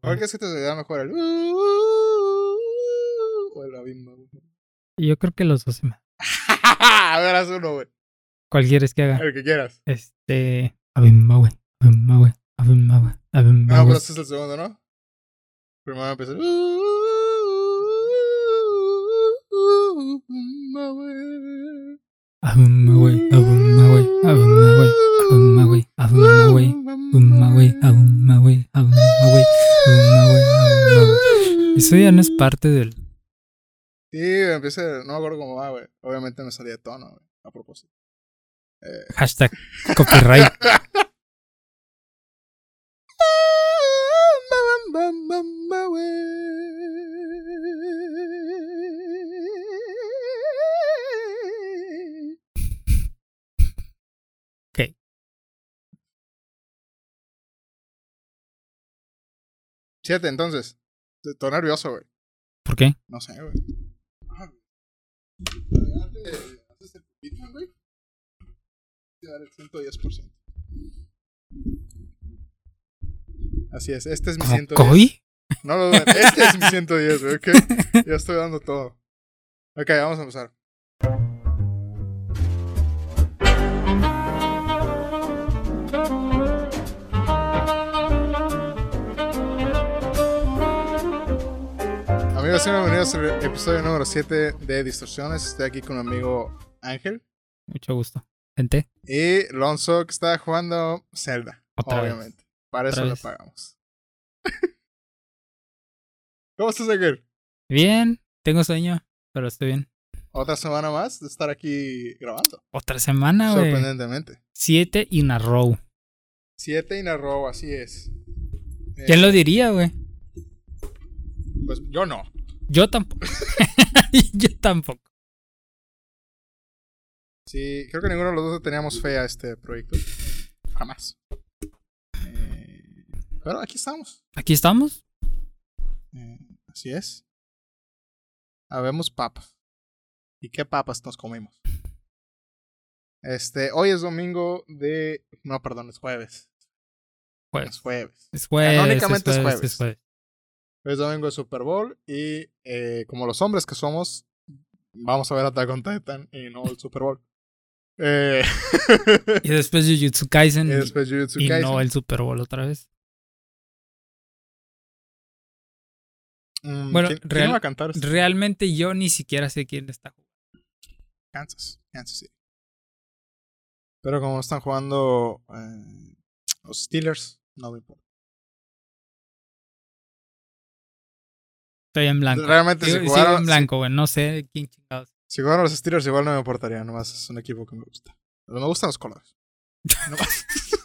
¿Cuál crees que te da mejor? El... O el abismo. Yo creo que los dos se me. A ver, haz uno, güey. ¿Cuál quieres que haga? El que quieras. Este. Abimba, güey. Abimba, güey. Abimba, güey. Abimba, No, pero este es el segundo, ¿no? Primero empieza. Abimba, güey. Abimba, güey. Abimba, güey. Abimba, güey. Eso ya no es parte del. Sí, empieza. No me acuerdo cómo va. Obviamente me salía de tono. A propósito. Eh. Hashtag copyright. Siete, entonces. Estoy nervioso, güey. ¿Por qué? No sé, güey. ¿Haces el Bitcoin, güey? Te va a dar el 110%. Así es, este es mi ¿Como 110. Coy? No lo duden, este es mi 110, güey, ok. Ya estoy dando todo. Ok, vamos a empezar. Bienvenidos al episodio número 7 de Distorsiones. Estoy aquí con mi amigo Ángel Mucho gusto. Gente. y Lonzo que está jugando Zelda, Otra vez. obviamente. Para Otra eso vez. pagamos. ¿Cómo estás, Ángel? Bien. Tengo sueño, pero estoy bien. Otra semana más de estar aquí grabando. Otra semana, güey. Sorprendentemente. Siete in a row. Siete in a row, así es. Eh, ¿Quién lo diría, güey? Pues yo no. Yo tampoco. Yo tampoco. Sí, creo que ninguno de los dos teníamos fe a este proyecto. Jamás. Eh, pero aquí estamos. Aquí estamos. Eh, así es. Habemos papas. ¿Y qué papas nos comimos? Este, hoy es domingo de. No, perdón, es jueves. Es Jueves. Es jueves. Canónicamente es es jueves. jueves. Es jueves. Es domingo de Super Bowl y eh, como los hombres que somos, vamos a ver Attack on Titan y no el Super Bowl. Eh, Y después Jujutsu Kaisen. y Y, después Jujutsu y Kaisen. no el Super Bowl otra vez. Mm, Bueno, ¿quién, va a cantar? este? Realmente yo ni siquiera sé quién está jugando. Kansas, Kansas City. Pero como están jugando eh, los Steelers, no me importa. Estoy en blanco. Realmente si sigo jugaron, en blanco, güey. No sé quién chingados. si, si jugaron los Steelers igual no me importaría, nomás es un equipo que me gusta. Pero me gustan los colores. Nomás.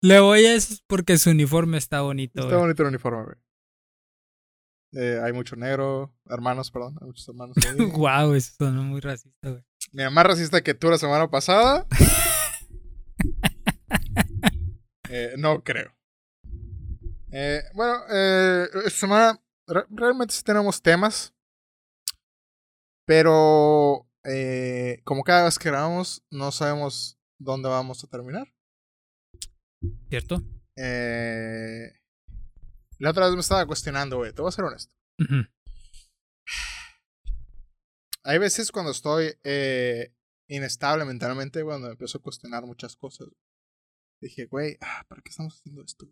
Le voy a eso porque su uniforme está bonito, Está bonito el uniforme, güey. Eh, hay mucho negro, hermanos, perdón, hay muchos hermanos. Guau, eso sonó muy racista, güey. Mira, más racista que tú la semana pasada. Eh, no creo. Eh, bueno, eh, esta semana re- realmente sí tenemos temas. Pero eh, como cada vez que grabamos, no sabemos dónde vamos a terminar. ¿Cierto? Eh, la otra vez me estaba cuestionando, güey. Te voy a ser honesto. Hay veces cuando estoy eh, inestable mentalmente, cuando empiezo a cuestionar muchas cosas. Dije, güey, ah, ¿para qué estamos haciendo esto?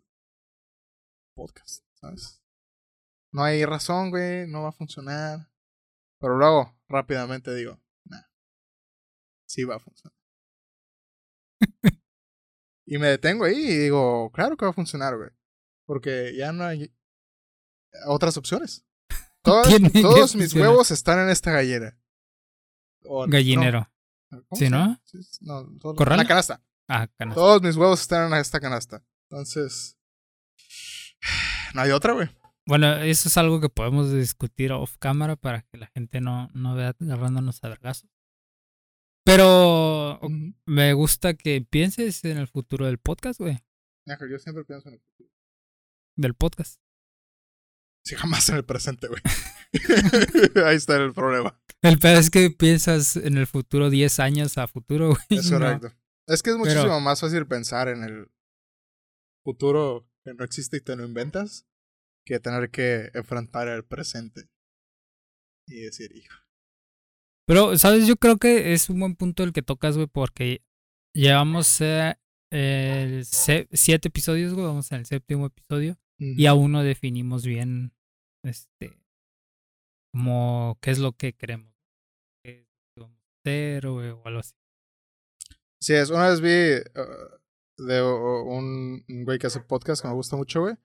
Podcast, ¿sabes? No hay razón, güey, no va a funcionar. Pero luego, rápidamente digo, nah, sí va a funcionar. y me detengo ahí y digo, claro que va a funcionar, güey. Porque ya no hay otras opciones. Todas- todos mis funcionar. huevos están en esta gallera. O- no, Gallinero. ¿cómo Sí? ¿no? Sí, no, todos- ¿Corral? en la canasta. Ah, canasta. Todos mis huevos están en esta canasta. Entonces, no hay otra, güey. Bueno, eso es algo que podemos discutir off cámara para que la gente no, no vea agarrándonos a vergazos. Pero me gusta que pienses en el futuro del podcast, güey. Yo siempre pienso en el futuro. Del podcast. Sí, jamás en el presente, güey. Ahí está el problema. El peor es que piensas en el futuro 10 años a futuro, güey. Es No. correcto. Es que es Pero- muchísimo más fácil pensar en el futuro que no existe y te lo inventas, que tener que enfrentar el presente y decir, hijo. Pero, ¿sabes? Yo creo que es un buen punto el que tocas, güey, porque llevamos eh, el siete episodios, güey, vamos en el séptimo episodio, y aún no definimos bien, este, como qué es lo que queremos, qué vamos a hacer, o algo así. Sí, es, una vez vi uh, de un, güey que hace podcast que me gusta mucho, güey.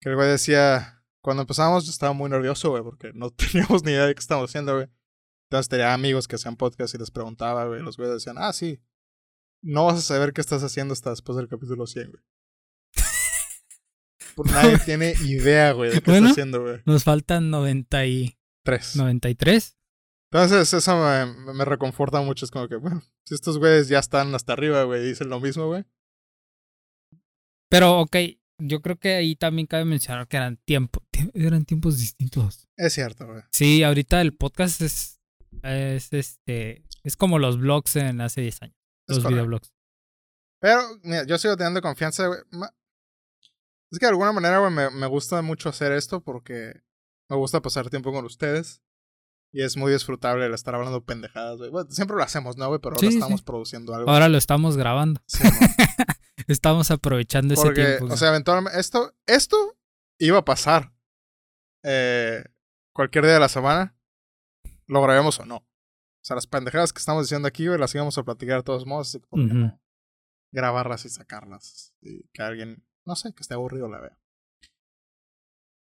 Que el güey decía, cuando empezamos yo estaba muy nervioso, güey, porque no teníamos ni idea de qué estábamos haciendo, güey. Entonces tenía amigos que hacían podcast y les preguntaba, güey. Los güeyes decían, ah, sí. No vas a saber qué estás haciendo hasta después del capítulo 100, güey. Por nadie tiene idea, güey, de qué Bueno. está haciendo, güey. Nos faltan 90 y Tres. 93. Entonces, eso me, me reconforta mucho. Es como que, bueno, si estos güeyes ya están hasta arriba, güey, dicen lo mismo, güey. Pero, ok, yo creo que ahí también cabe mencionar que eran tiempos, eran tiempos distintos. Es cierto, güey. Sí, ahorita el podcast es, es este, es como los blogs en hace 10 años, Es los videoblogs. Pero, mira, yo sigo teniendo confianza, güey. Es que de alguna manera, güey, me, me gusta mucho hacer esto porque me gusta pasar tiempo con ustedes. Y es muy disfrutable el estar hablando pendejadas, güey. Bueno, siempre lo hacemos, ¿no, güey? Pero ahora Sí, estamos sí. produciendo algo. Ahora lo estamos grabando, Sí. estamos aprovechando ese tiempo. o sea, eventualmente, esto, esto iba a pasar. Eh, cualquier día de la semana, lo grabemos o no. O sea, las pendejadas que estamos diciendo aquí, güey, las íbamos a platicar de todos modos. Así que, ¿por qué Ujú. no? Grabarlas y sacarlas. Y que alguien, no sé, que esté aburrido la vea.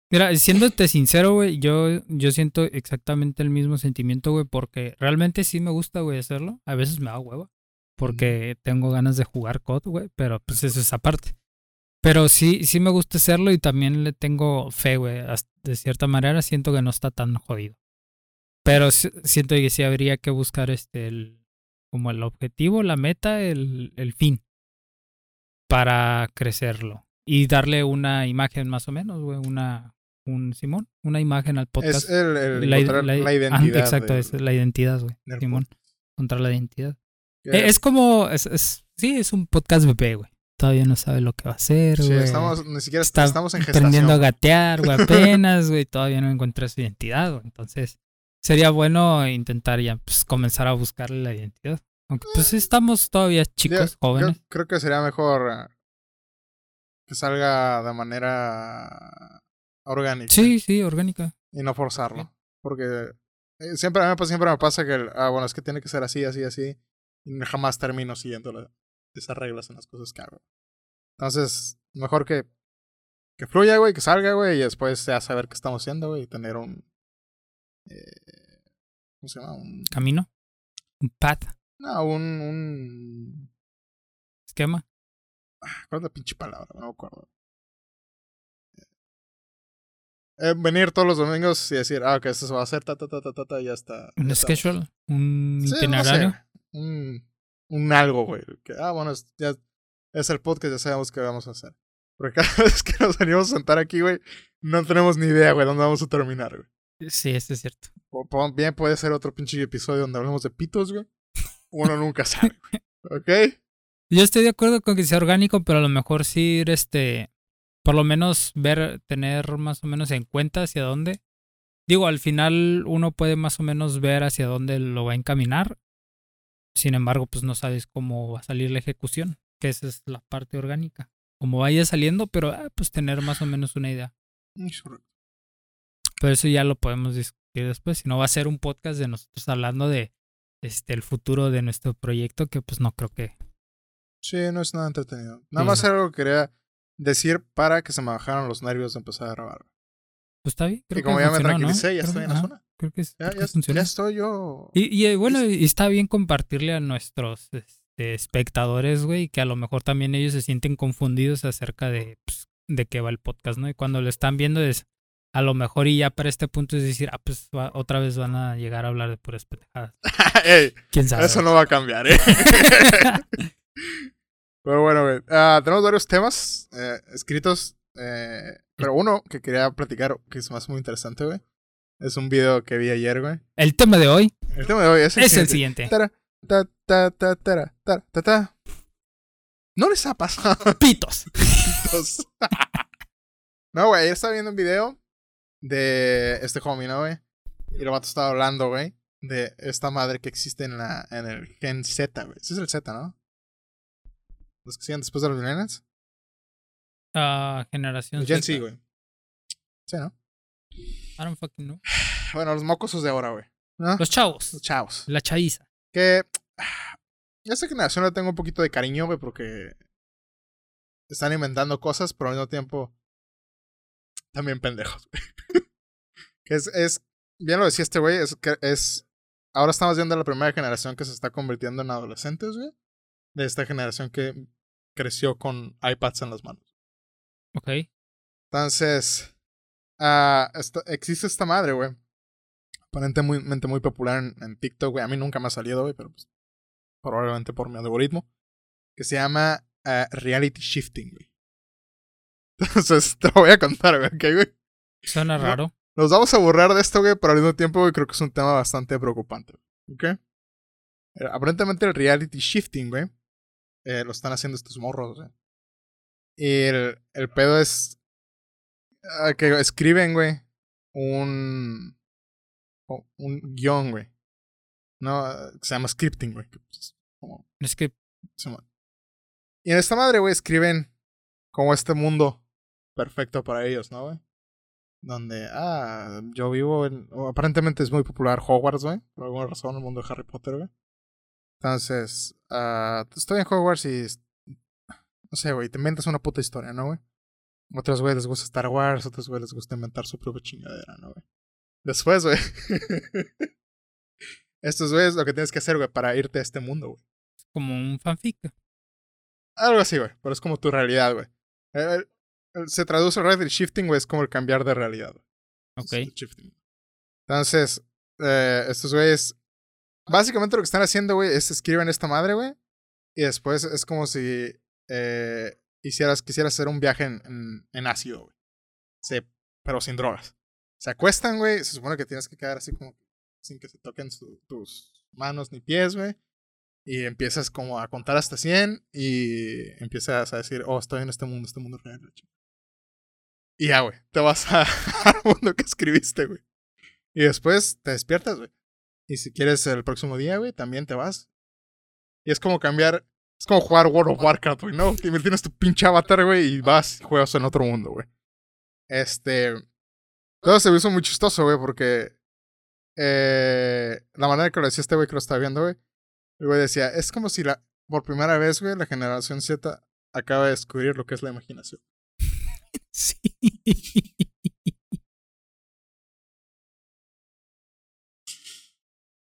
Mira, siéndote sincero, güey, yo, yo siento exactamente el mismo sentimiento, güey, porque realmente sí me gusta, güey, hacerlo. A veces me da hueva, porque tengo ganas de jugar COD, güey, pero pues eso es aparte. Pero sí, sí me gusta hacerlo y también le tengo fe, güey. De cierta manera siento que no está tan jodido. Pero siento que sí habría que buscar este, el, como el objetivo, la meta, el, el fin para crecerlo. Y darle una imagen más o menos, güey, una, un Simón, una imagen al podcast. Es el, el La- la- la, ah, identidad. exacto, del- es la identidad, güey. Simón, contra la identidad. Eh, Es como, es, es- sí, es un podcast bebé, güey. Todavía no sabe lo que va a hacer, sí, güey. estamos, ni siquiera Está estamos en aprendiendo a gatear, güey, apenas, güey. Todavía no encuentra su identidad, güey. Entonces, sería bueno intentar ya, pues, comenzar a buscarle la identidad. Aunque, pues, estamos todavía chicos, Yo- jóvenes. Yo creo que sería mejor eh, que salga de manera orgánica Sí, sí, orgánica. y no forzarlo. Porque eh, siempre, a mí, pues, siempre me pasa que, ah, bueno, es que tiene que ser así, así, así. Y jamás termino siguiendo la- esas reglas en las cosas que hago. Entonces, mejor que, que fluya, güey, que salga, güey, y después ya saber qué estamos haciendo, güey, y tener un... eh, ¿Cómo se llama? Un, Camino. Un path. no, un, un Esquema. ¿Cuál es la pinche palabra? No me acuerdo. Eh, venir todos los domingos y decir, ah, ok, esto se va a hacer, ta, ta, ta, ta, ta, ya está. Un está. schedule. Un Sí, no sé, itinerario. Un, un algo, güey. Que, ah, bueno, es, ya es el podcast, ya sabemos qué vamos a hacer. Porque cada vez que nos venimos a sentar aquí, güey, no tenemos ni idea, güey, dónde vamos a terminar, güey. Sí, eso es cierto. O- Bien puede ser otro pinche episodio donde hablemos de pitos, güey. Uno nunca sabe, güey. ¿Ok? Yo estoy de acuerdo con que sea orgánico, pero a lo mejor sí ir, este, por lo menos ver, tener más o menos en cuenta hacia dónde. Digo, al final uno puede más o menos ver hacia dónde lo va a encaminar. Sin embargo, pues no sabes cómo va a salir la ejecución, que esa es la parte orgánica. Como vaya saliendo, pero ah, pues tener más o menos una idea. Pero eso ya lo podemos discutir después. Si no va a ser un podcast de nosotros hablando de este el futuro de nuestro proyecto, que pues no creo que. Sí, no es nada entretenido. Nada Sí. más era algo que quería decir para que se me bajaran los nervios de empezar a grabar. Pues está bien. Creo y como que ya me tranquilicé, ya Creo estoy que- en la ajá. zona. Creo que, es- Ya, creo ya, estoy yo. Y, y, eh, bueno, y está bien compartirle a nuestros este, espectadores, güey, que a lo mejor también ellos se sienten confundidos acerca de, pues, de qué va el podcast, ¿no? Y cuando lo están viendo es, a lo mejor y ya para este punto es decir, ah, pues va- otra vez van a llegar a hablar de puras pendejadas. Ey, ¿Quién sabe? eso no va a cambiar, ¿eh? Pero bueno, güey. ah, tenemos varios temas eh, escritos. eh, pero uno que quería platicar, que es más muy interesante, güey. Es un video que vi ayer, güey. El tema de hoy El tema de hoy es el es el siguiente. siguiente. Tara, ta, ta, ta, tara, ta, ta, ta. ¿No les ha pasado? Pitos. Pitos. no, güey, ayer estaba viendo un video de este homie, ¿no, güey? Y el vato estaba hablando, güey, de esta madre que existe en la en el gen Z, güey. Ese es el Z, ¿no? Los que siguen después de los millennials. Ah, generación El Gen. Z, güey. Sí, ¿no? I don't fucking know. Bueno, los mocosos de ahora, güey. ¿No? Los chavos. Los chavos. La chaviza. Que ah, a esta generación le tengo un poquito de cariño, güey, porque están inventando cosas, pero al mismo tiempo también pendejos, güey. que es, es, bien lo decía este güey, es que es, ahora estamos viendo la primera generación que se está convirtiendo en adolescentes, güey, de esta generación que creció con iPads en las manos. Ok. Entonces, ah, esta- existe esta madre, güey. Aparentemente muy popular en, en TikTok, güey. A mí nunca me ha salido, güey, pero pues, probablemente por mi algoritmo. Que se llama ah, reality shifting, güey. Entonces, te lo voy a contar, güey, ¿ok, güey? Suena raro. Nos vamos a burlar de esto, güey, pero al mismo tiempo, güey, creo que es un tema bastante preocupante, ¿ok? Eh, aparentemente el reality shifting, güey, eh, lo están haciendo estos morros, güey. Y el, el pedo es que escriben, güey, un, un guion, güey. No, ah, se llama scripting, güey. pues, como llama. Y en esta madre, güey, escriben como este mundo perfecto para ellos, ¿no, güey? Donde, ah, yo vivo en. aparentemente es muy popular Hogwarts, güey. Por alguna razón, el mundo de Harry Potter, güey. Entonces, ah, estoy en Hogwarts y. No sé, güey, te inventas una puta historia, ¿no, güey? Otros, güey, les gusta Star Wars, otros, güey, les gusta inventar su propia chingadera, ¿no, güey? Después, güey. Estos, güeyes, lo que tienes que hacer, güey, para irte a este mundo, güey. como un fanfic. Algo así, güey. Pero es como tu realidad, güey. El- el- el- se traduce el shifting, güey. Es como el cambiar de realidad. güey. Ok. Es shifting. Entonces, eh, estos güeyes. Básicamente lo que están haciendo, güey, es escriben esta madre, güey. Y después es como si eh, hicieras, quisieras hacer un viaje en, en, en ácido, güey. Pero sin drogas. Se acuestan, güey. Se supone que tienes que quedar así como sin que se toquen tus manos ni pies, güey. Y empiezas como a contar hasta 100 y empiezas a decir, oh, estoy en este mundo, este mundo real. la chingada". Y ya, güey, te vas al mundo que escribiste, güey. Y después te despiertas, güey. Y si quieres el próximo día, güey, también te vas. Y es como cambiar, es como jugar World of Warcraft, güey, ¿no? Que tienes tu pinche avatar, güey, y vas y juegas en otro mundo, güey. Este... Todo se me hizo muy chistoso, güey, porque... Eh, la manera que lo decía este güey que lo estaba viendo, güey. El güey decía, es como si la, por primera vez, güey, la generación Z acaba de descubrir lo que es la imaginación. Sí.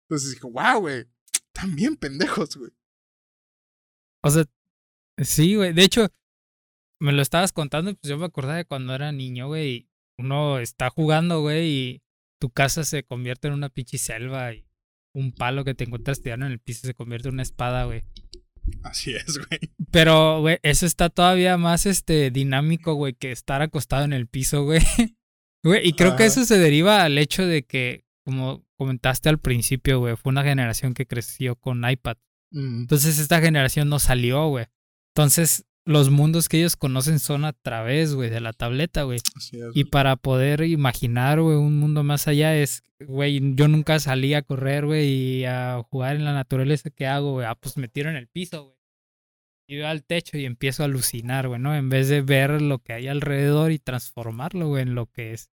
Entonces dije, wow, güey, también pendejos, güey. O sea, sí, güey. De hecho, me lo estabas contando y pues yo me acordaba de cuando era niño, güey. y Uno está jugando, güey, y tu casa se convierte en una pinche selva y un palo que te encuentras tirado en el piso se convierte en una espada, güey. Así es, güey. Pero, güey, eso está todavía más este dinámico, güey, que estar acostado en el piso, güey. Güey, y creo que eso se deriva al hecho de que, como comentaste al principio, güey, fue una generación que creció con iPad. Mm, Entonces esta generación no salió, güey. Entonces los mundos que ellos conocen son a través, güey, de la tableta, güey. Y para poder imaginar, güey, un mundo más allá es, güey, yo nunca salí a correr, güey, y a jugar en la naturaleza. ¿Qué hago, güey? Ah, pues me tiro en el piso, güey. Y veo al techo y empiezo a alucinar, güey, ¿no? En vez de ver lo que hay alrededor y transformarlo, güey, en lo que es,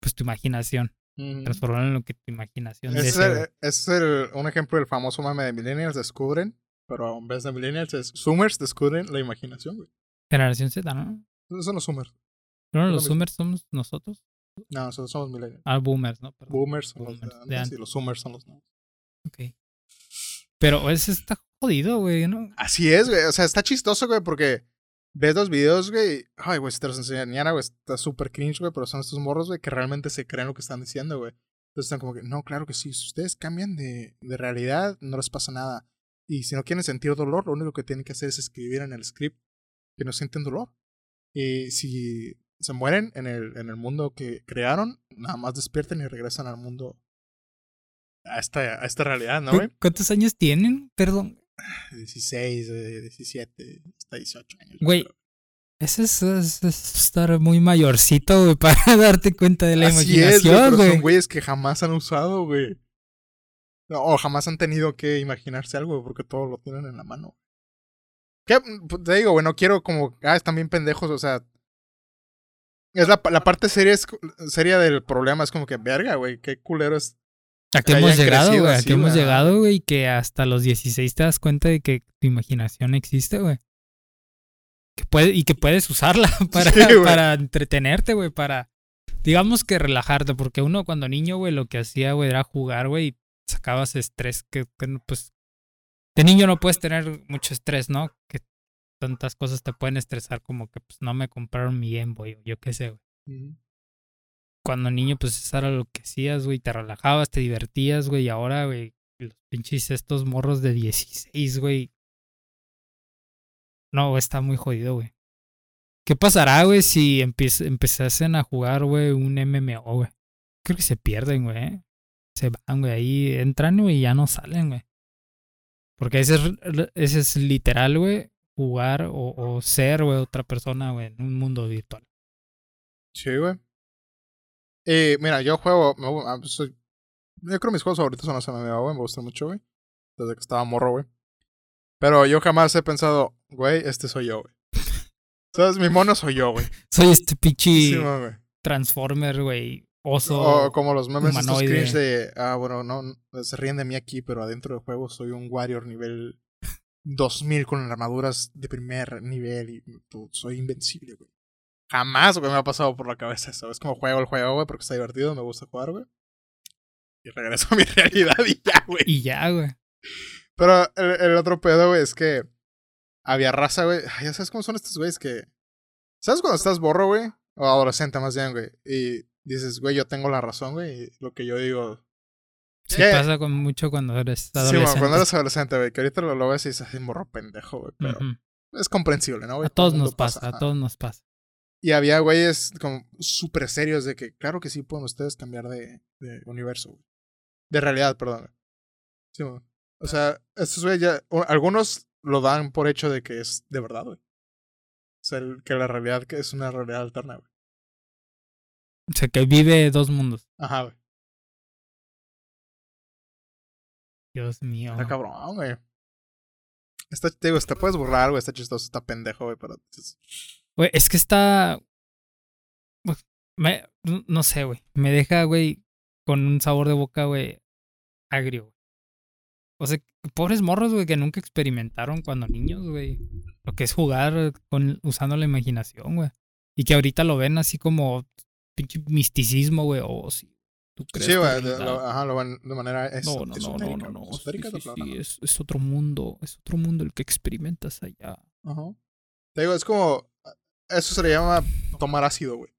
pues, tu imaginación. Transformarlo en lo que tu imaginación Ese es, el- es el- un ejemplo del famoso mame de Millennials descubren, pero en vez de Millennials es Zoomers descubren la imaginación, güey. Generación Z, ¿no? Esos son los Zoomers. ¿No lo los. Zoomers somos nosotros? No, nosotros somos Millennials. Ah, boomers, ¿no? Perdón. Boomers son los de Boomers, de antes y los Zoomers son los nuevos. Ok. Pero ese está jodido, güey, ¿no? Así es, güey. O sea, está chistoso, güey, porque ves los videos, güey. Ay, güey, si te los enseñara, güey, está súper cringe, güey, pero son estos morros, güey, que realmente se creen lo que están diciendo, güey. Entonces están como que, no, claro que sí. Si ustedes cambian de, de realidad, no les pasa nada. Y si no quieren sentir dolor, lo único que tienen que hacer es escribir en el script que no sienten dolor. Y si se mueren en el, en el mundo que crearon, nada más despierten y regresan al mundo. A esta, a esta realidad, ¿no, ¿Cu- güey? ¿Cuántos años tienen? Perdón. 16, de 17, hasta 18 años. Güey. Eso es, es- es estar muy mayorcito, güey, para darte cuenta de la Así es, güey, imaginación, pero son güey. güeyes que jamás han usado, güey. No, O jamás han tenido que imaginarse algo, porque todo lo tienen en la mano. ¿Qué? Pues, Te digo, güey, no quiero como, ah, están bien pendejos, o sea. Es la, la parte seria, es, seria del problema, es como que, verga, güey, qué culero es. ¿A qué hemos llegado, güey? ¿A qué hemos llegado, güey? Que hasta los 16 te das cuenta de que tu imaginación existe, güey. Que puede, y que puedes usarla para, Sí, para entretenerte, güey, para, digamos que relajarte, porque uno cuando niño, güey, lo que hacía, güey, era jugar, güey, y sacabas estrés, que, pues, de niño no puedes tener mucho estrés, ¿no? Que tantas cosas te pueden estresar como que, pues, no me compraron mi Game Boy, yo qué sé, güey cuando niño, pues era lo que hacías, güey. Te relajabas, te divertías, güey. Y ahora, güey, los pinches estos morros de 16, güey. No, está muy jodido, güey. ¿Qué pasará, güey, si empiez- empezasen a jugar, güey, un MMO, güey? Creo que se pierden, güey. ¿eh? Se van, güey. Ahí entran, güey, y ya no salen, güey. Porque ese es, ese es literal, güey, jugar o ser, güey, otra persona, güey, en un mundo virtual. Sí, güey. Y mira, yo juego. Me, ah, pues, soy- yo creo que mis juegos favoritos son los MMO, güey. Me gustan mucho, güey. Desde que estaba morro, güey. Pero yo jamás he pensado, güey, este soy yo, güey. ¿Sabes? Mi mono soy yo, güey. Soy este pinche Sí, man, güey. Transformer, güey. Oso. O como los memes estos humanoide. cringe de, ah, bueno, no, no, se ríen de mí aquí, pero adentro del juego soy un warrior nivel 2000 con armaduras de primer nivel y tú- soy invencible, güey. Jamás, güey, me ha pasado por la cabeza eso. Es como juego el juego, güey, porque está divertido, me gusta jugar, güey. Y regreso a mi realidad y ya, güey. Y ya, güey. Pero el, el otro pedo, güey, es que había raza, güey. Ya sabes cómo son estos güeyes que. ¿Sabes cuando estás borro, güey? O adolescente, más bien, güey. Y dices, güey, yo tengo la razón, güey. Y lo que yo digo. Sí, ¿Qué? pasa con mucho cuando eres Sí, adolescente. bueno, cuando eres adolescente, güey. Que ahorita lo, lo ves y dices, así morro pendejo, güey. Pero Ujú. es comprensible, ¿no, güey? A todos nos pasa, a todos nos pasa. Y había güeyes como súper serios de que, claro que sí pueden ustedes cambiar de, de universo, güey. De realidad, perdón. güey. Sí, güey. O sea, estos güeyes ya. Algunos lo dan por hecho de que es de verdad, güey. O sea, el- que la realidad que es una realidad alterna, güey. O sea, que vive dos mundos. Ajá, güey. Dios mío. Está cabrón, güey. Está, te digo, te puedes burlar, güey. Está chistoso, está pendejo, güey. Pero dices, Güey, es que está. pues, Me... No sé, güey. Me deja, güey, con un sabor de boca, güey, agrio. güey. O sea, pobres morros, güey, que nunca experimentaron cuando niños, güey. Lo que es jugar con, usando la imaginación, güey. Y que ahorita lo ven así como pinche misticismo, güey. Oh, sí. ¿Tú crees Sí, güey. Ajá, lo van de manera es, No, no, no, no, no, no. Sí, sí, es, es otro mundo. Es otro mundo el que experimentas allá. Ajá. Te digo, es como. Eso se le llama tomar ácido, güey.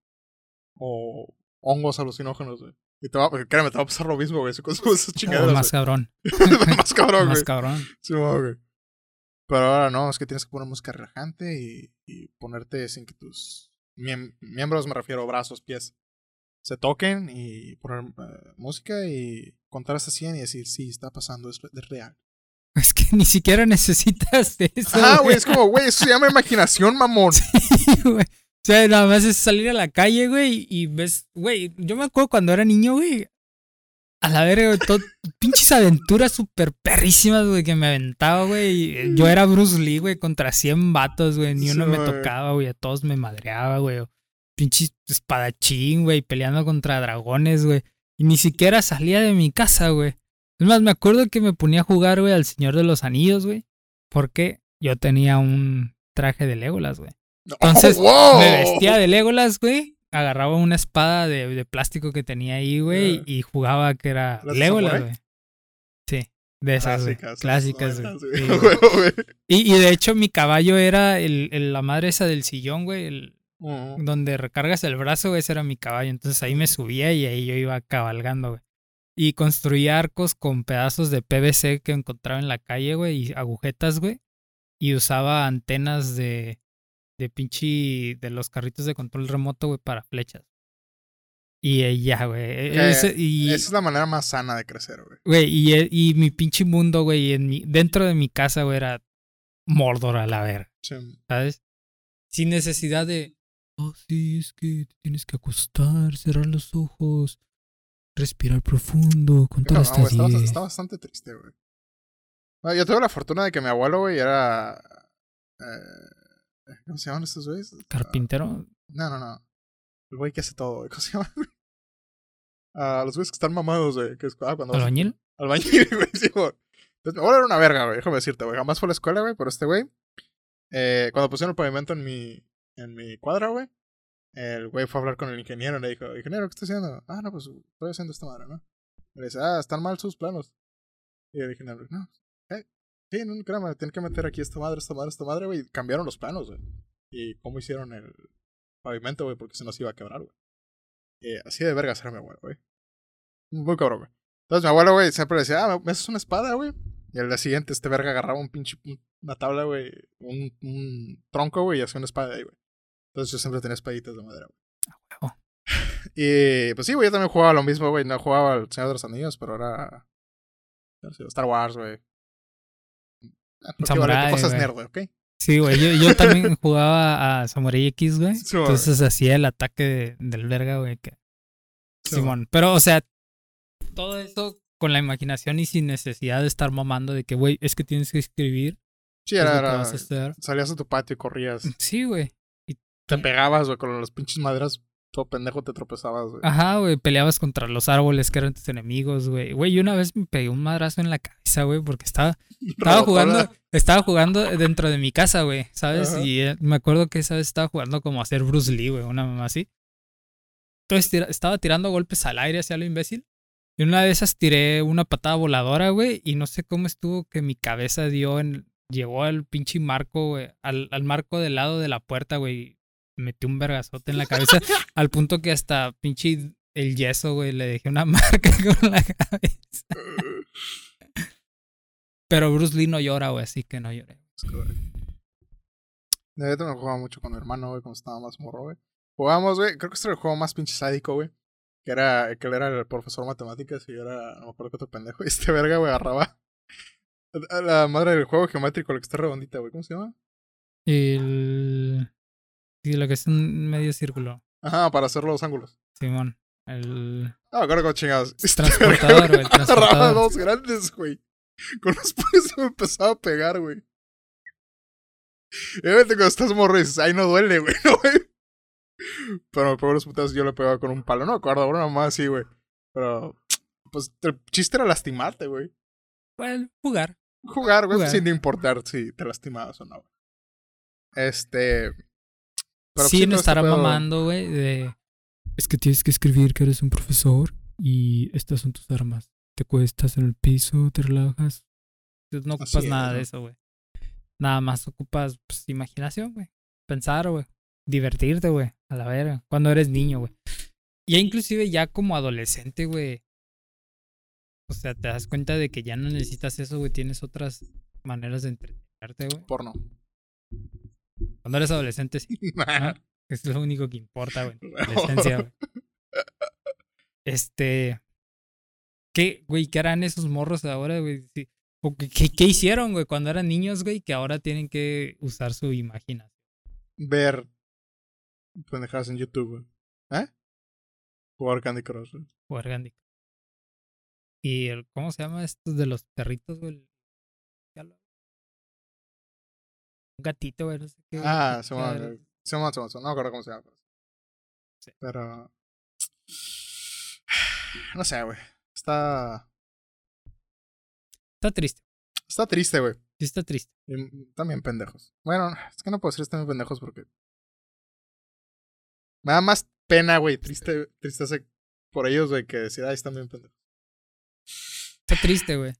O hongos alucinógenos, güey. Y te va, créeme, te va a pasar lo mismo, güey. Con esas O chingaderas. más cabrón. más cabrón, más güey. cabrón. Sí, güey. Pero ahora no, es que tienes que poner música relajante y, y ponerte sin que tus miem- miembros, me refiero, brazos, pies, se toquen y poner eh, música y contar hasta 100 y decir, sí, está pasando, es, es real. Es que ni siquiera necesitas de eso. Ajá, güey, es como, güey, eso se llama imaginación, mamón. güey. O sea, nada más es salir a la calle, güey, y ves, güey, yo me acuerdo cuando era niño, güey, a la verga, todo- pinches aventuras súper perrísimas, güey, que me aventaba, güey. y Yo era Bruce Lee, güey, contra 100 vatos, güey, ni Sí, uno me güey. tocaba, güey, a todos me madreaba, güey. o Pinche espadachín, güey, peleando contra dragones, güey. Y ni siquiera salía de mi casa, güey. Es más, me acuerdo que me ponía a jugar, güey, al Señor de los Anillos, güey, porque yo tenía un traje de Legolas, güey. Entonces, Oh, wow. Me vestía de Legolas, güey. Agarraba una espada de, de plástico que tenía ahí, güey, y jugaba que era ¿Las de Legolas, güey. Sí, de esas. Clásicas. Clásicas, Sí, güey. Y, y de hecho, mi caballo era el, el- la madre esa del sillón, güey. el- donde recargas el brazo, güey, ese era mi caballo. Entonces ahí me subía y ahí yo iba cabalgando, güey. Y construía arcos con pedazos de PVC que encontraba en la calle, güey, y agujetas, güey. Y usaba antenas de, de pinche, de los carritos de control remoto, güey, para flechas. Y eh, ya, güey. Que Ese- y, Esa es la manera más sana de crecer, güey. güey, y, eh, y mi pinche mundo, güey, en mi, dentro de mi casa, güey, era Mordor a la Sí. ¿sabes? Sin necesidad de. Oh, sí, es que te tienes que acostar, cerrar los ojos, respirar profundo, contar No, hasta güey, está, 10. está bastante triste, güey. No, yo tuve la fortuna de que mi abuelo, güey, era. eh, ¿Cómo se llaman estos güeyes? Ah, Carpintero. No, no, no. El güey que hace todo, güey. ¿Cómo se llama? Ah, los güeyes que están mamados, güey. Que es, ah, cuando vas- ¿Albañil? Albañil, güey, sí, güey. Entonces, mi abuelo era una verga, güey. Déjame decirte, güey. Jamás fue a la escuela, güey, pero este güey. Eh, cuando pusieron el pavimento en mi, en mi cuadra, güey. El güey fue a hablar con el ingeniero y le dijo, ingeniero, ¿qué está haciendo? Ah, no, pues estoy haciendo esta madre, ¿no? Y le dice, ah, están mal sus planos. Y el ingeniero, no, eh, sí, no, créame, tienen que meter aquí esta madre, esta madre, esta madre, güey. Cambiaron los planos, güey. Y cómo hicieron el pavimento, güey, porque se nos iba a quebrar, güey. Eh, así de vergas era mi abuelo, güey. Muy cabrón, güey. Entonces mi abuelo, güey, siempre decía, ah, ¿me haces una espada, güey? Y al día siguiente este verga agarraba un pinche, un- una tabla, güey, un, tronco, güey, y hacía una espada ahí, güey. Entonces yo siempre tenía espaditas de madera, güey. huevo. y pues sí, güey, yo también jugaba lo mismo, güey. No jugaba al Señor de los Anillos, pero sé, Star Wars, güey. Ah, Samurai, cosas güey. nerd, güey, ¿ok? Sí, güey. Yo, yo también jugaba a Samurai X, güey. Sí. Entonces hacía el ataque de- del verga, güey. Que... Sí, Simón. Pero, o sea, todo eso con la imaginación y sin necesidad de estar mamando de que, güey, es que tienes que escribir. Sí, era, era- a salías a tu patio y corrías. Sí, güey. Te pegabas, güey, con las pinches maderas. Todo pendejo te tropezabas, güey. Ajá, güey. Peleabas contra los árboles que eran tus enemigos, güey. Güey, yo una vez me pegué un madrazo en la cabeza, güey, porque estaba Estaba jugando, estaba jugando dentro de mi casa, güey, ¿sabes? Ajá. Y eh, me acuerdo que esa vez estaba jugando como a hacer Bruce Lee, güey, una mamá así. Entonces tira- estaba tirando golpes al aire hacia lo imbécil. Y una de esas tiré una patada voladora, güey, y no sé cómo estuvo que mi cabeza dio en... Llegó al pinche marco, güey, al, al marco del lado de la puerta, güey. Metí un vergazote en la cabeza al punto que hasta pinche el yeso, güey, le dejé una marca con la cabeza. Pero Bruce Lee no llora, güey, así que no lloré. De hecho, me jugaba mucho con mi hermano, güey, cuando estaba más morro, güey. Jugábamos, güey, creo que este era el juego más pinche sádico, güey. Que era, que él era el profesor de matemáticas y yo era, no me acuerdo qué otro pendejo. Y este verga, güey, agarraba a la madre del juego geométrico, la que está redondita, güey. ¿Cómo se llama? El... Sí, lo que es un medio círculo. Ajá, para hacer los ángulos. Simón. El acuerdo cómo chingados. Este transportador, güey. Agarraba dos grandes, güey. Con los se me empezaba a pegar, güey. Obviamente cuando estás morro dices, ay, no duele, güey, no, güey. Pero me pegó los putazos yo le pegaba con un palo. No me acuerdo, una más así, güey. Pero, pues, el chiste era lastimarte, güey. Bueno, jugar. Jugar, güey, Jugar. sin importar si te lastimabas o no. güey. Este. Pero sí, no este estará pedo- mamando, güey, de... Es que tienes que escribir que eres un profesor y estas son tus armas. Te cuestas en el piso, te relajas. Entonces, No ocupas es, nada de ¿no? eso, güey. Nada más ocupas, pues, imaginación, güey. Pensar, güey. Divertirte, güey. A la verga. Cuando eres niño, güey. Ya inclusive ya como adolescente, güey. O sea, te das cuenta de que ya no necesitas eso, güey. Tienes otras maneras de entretenerte, güey. Porno. Cuando eres adolescente, sí. ¿no? Es lo único que importa, güey. La esencia, güey. Este. ¿Qué, güey? ¿Qué harán esos morros ahora, güey? Sí. ¿O qué, qué- qué hicieron, güey, cuando eran niños, güey? Que ahora tienen que usar su imaginación. Ver pendejadas en YouTube, güey. ¿Eh? Jugar Candy Crush, güey. Jugar Candy Crush. Y el, ¿cómo se llama esto de los perritos, güey? Un gatito, güey, no sé qué. Ah, se llama, se llama, no me acuerdo cómo se llama. pero- Sí. Pero. No sé, güey. Está. Está triste. Está triste, güey. Sí, está triste. Y también pendejos. Bueno, es que no puedo decir están pendejos porque. Me da más pena, güey. Triste, tristeza por ellos, güey, que decir, ay, están bien pendejos. Está triste, güey.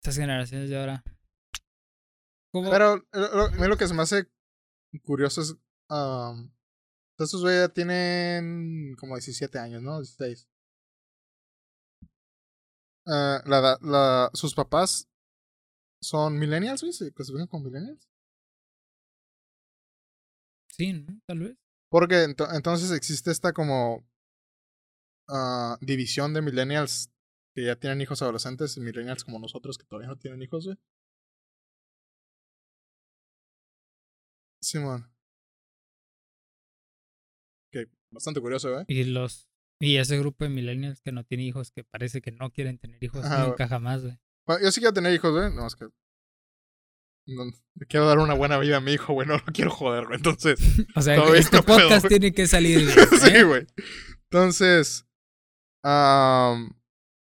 Estas generaciones de ahora. ¿Cómo? Pero lo, lo- a mí lo que se me hace curioso es. um, estos güey ya tienen como 17 años, ¿no? 16. Ah, la, la, sus papás son millennials, güey, se clasifican como millennials. Sí, ¿no? Tal vez. Porque ento- entonces existe esta como ah, división de millennials que ya tienen hijos adolescentes y millennials como nosotros que todavía no tienen hijos, güey. Simón. Ok, bastante curioso, ¿eh? Y los y ese grupo de millennials que no tiene hijos, que parece que no quieren tener hijos Ajá, nunca jamás, güey. Bueno, yo sí quiero tener hijos, güey. No, es que. No, quiero dar una buena vida a mi hijo, güey. No lo quiero joder, güey. Entonces. O sea, este no podcast tiene que salir bien, sí, ¿eh? güey. Entonces.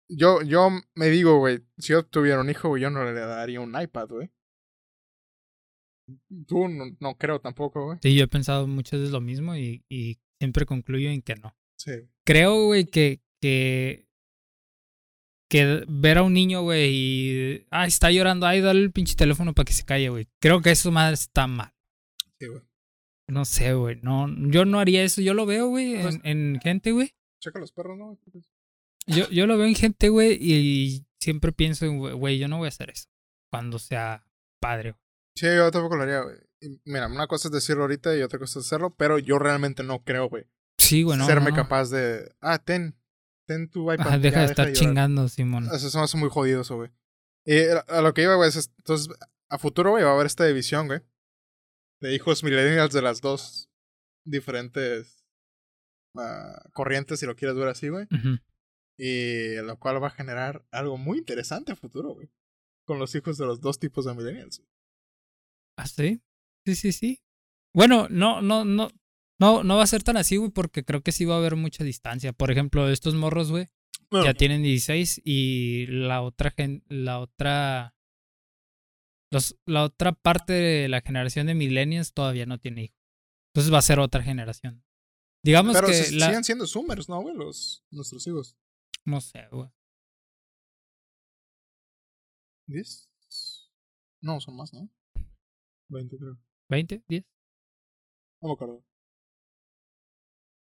yo, yo me digo, güey. Si yo tuviera un hijo, güey, yo no le daría un iPad, güey. Tú no, no creo tampoco, güey. Sí, yo he pensado muchas veces lo mismo y, y siempre concluyo en que no. Sí. Creo, güey, que, que, que ver a un niño, güey, y, ah, está llorando, ay, dale el pinche teléfono para que se calle, güey. Creo que eso más está mal. Sí, güey. No sé, güey, no, yo no haría eso. Yo lo veo, güey, en, en gente, güey. Checa los perros, ¿no? Yo, yo lo veo en gente, güey, y siempre pienso, en, güey, yo no voy a hacer eso cuando sea padre. güey. Sí, yo tampoco lo haría, güey. Mira, una cosa es decirlo ahorita y otra cosa es hacerlo, pero yo realmente no creo, güey. Sí, güey, no. serme no. capaz de. Ah, ten. Ten tu iPad. Ajá, deja ya, de estar llorar". chingando, Simón. Eso se me hace muy jodido eso, güey. Y a lo que iba, güey, es. Entonces, a futuro, güey, va a haber esta división, güey. De hijos millennials de las dos diferentes ah, corrientes, si lo quieres ver así, güey. Y lo cual va a generar algo muy interesante a futuro, güey. Con los hijos de los dos tipos de millennials. ¿Ah, sí? Sí, sí, sí. Bueno, no, no, no. No, no va a ser tan así, güey, porque creo que sí va a haber mucha distancia. Por ejemplo, estos morros, güey, Bueno, ya tienen 16 y la otra gen, la otra los, la otra parte de la generación de millennials todavía no tiene hijos. Entonces va a ser otra generación. Digamos pero que se- la siguen siendo zoomers, ¿no, güey? Los, nuestros hijos. no sé, güey. ¿10? No, son más, ¿no? 20, creo. 20, 10. No me acuerdo.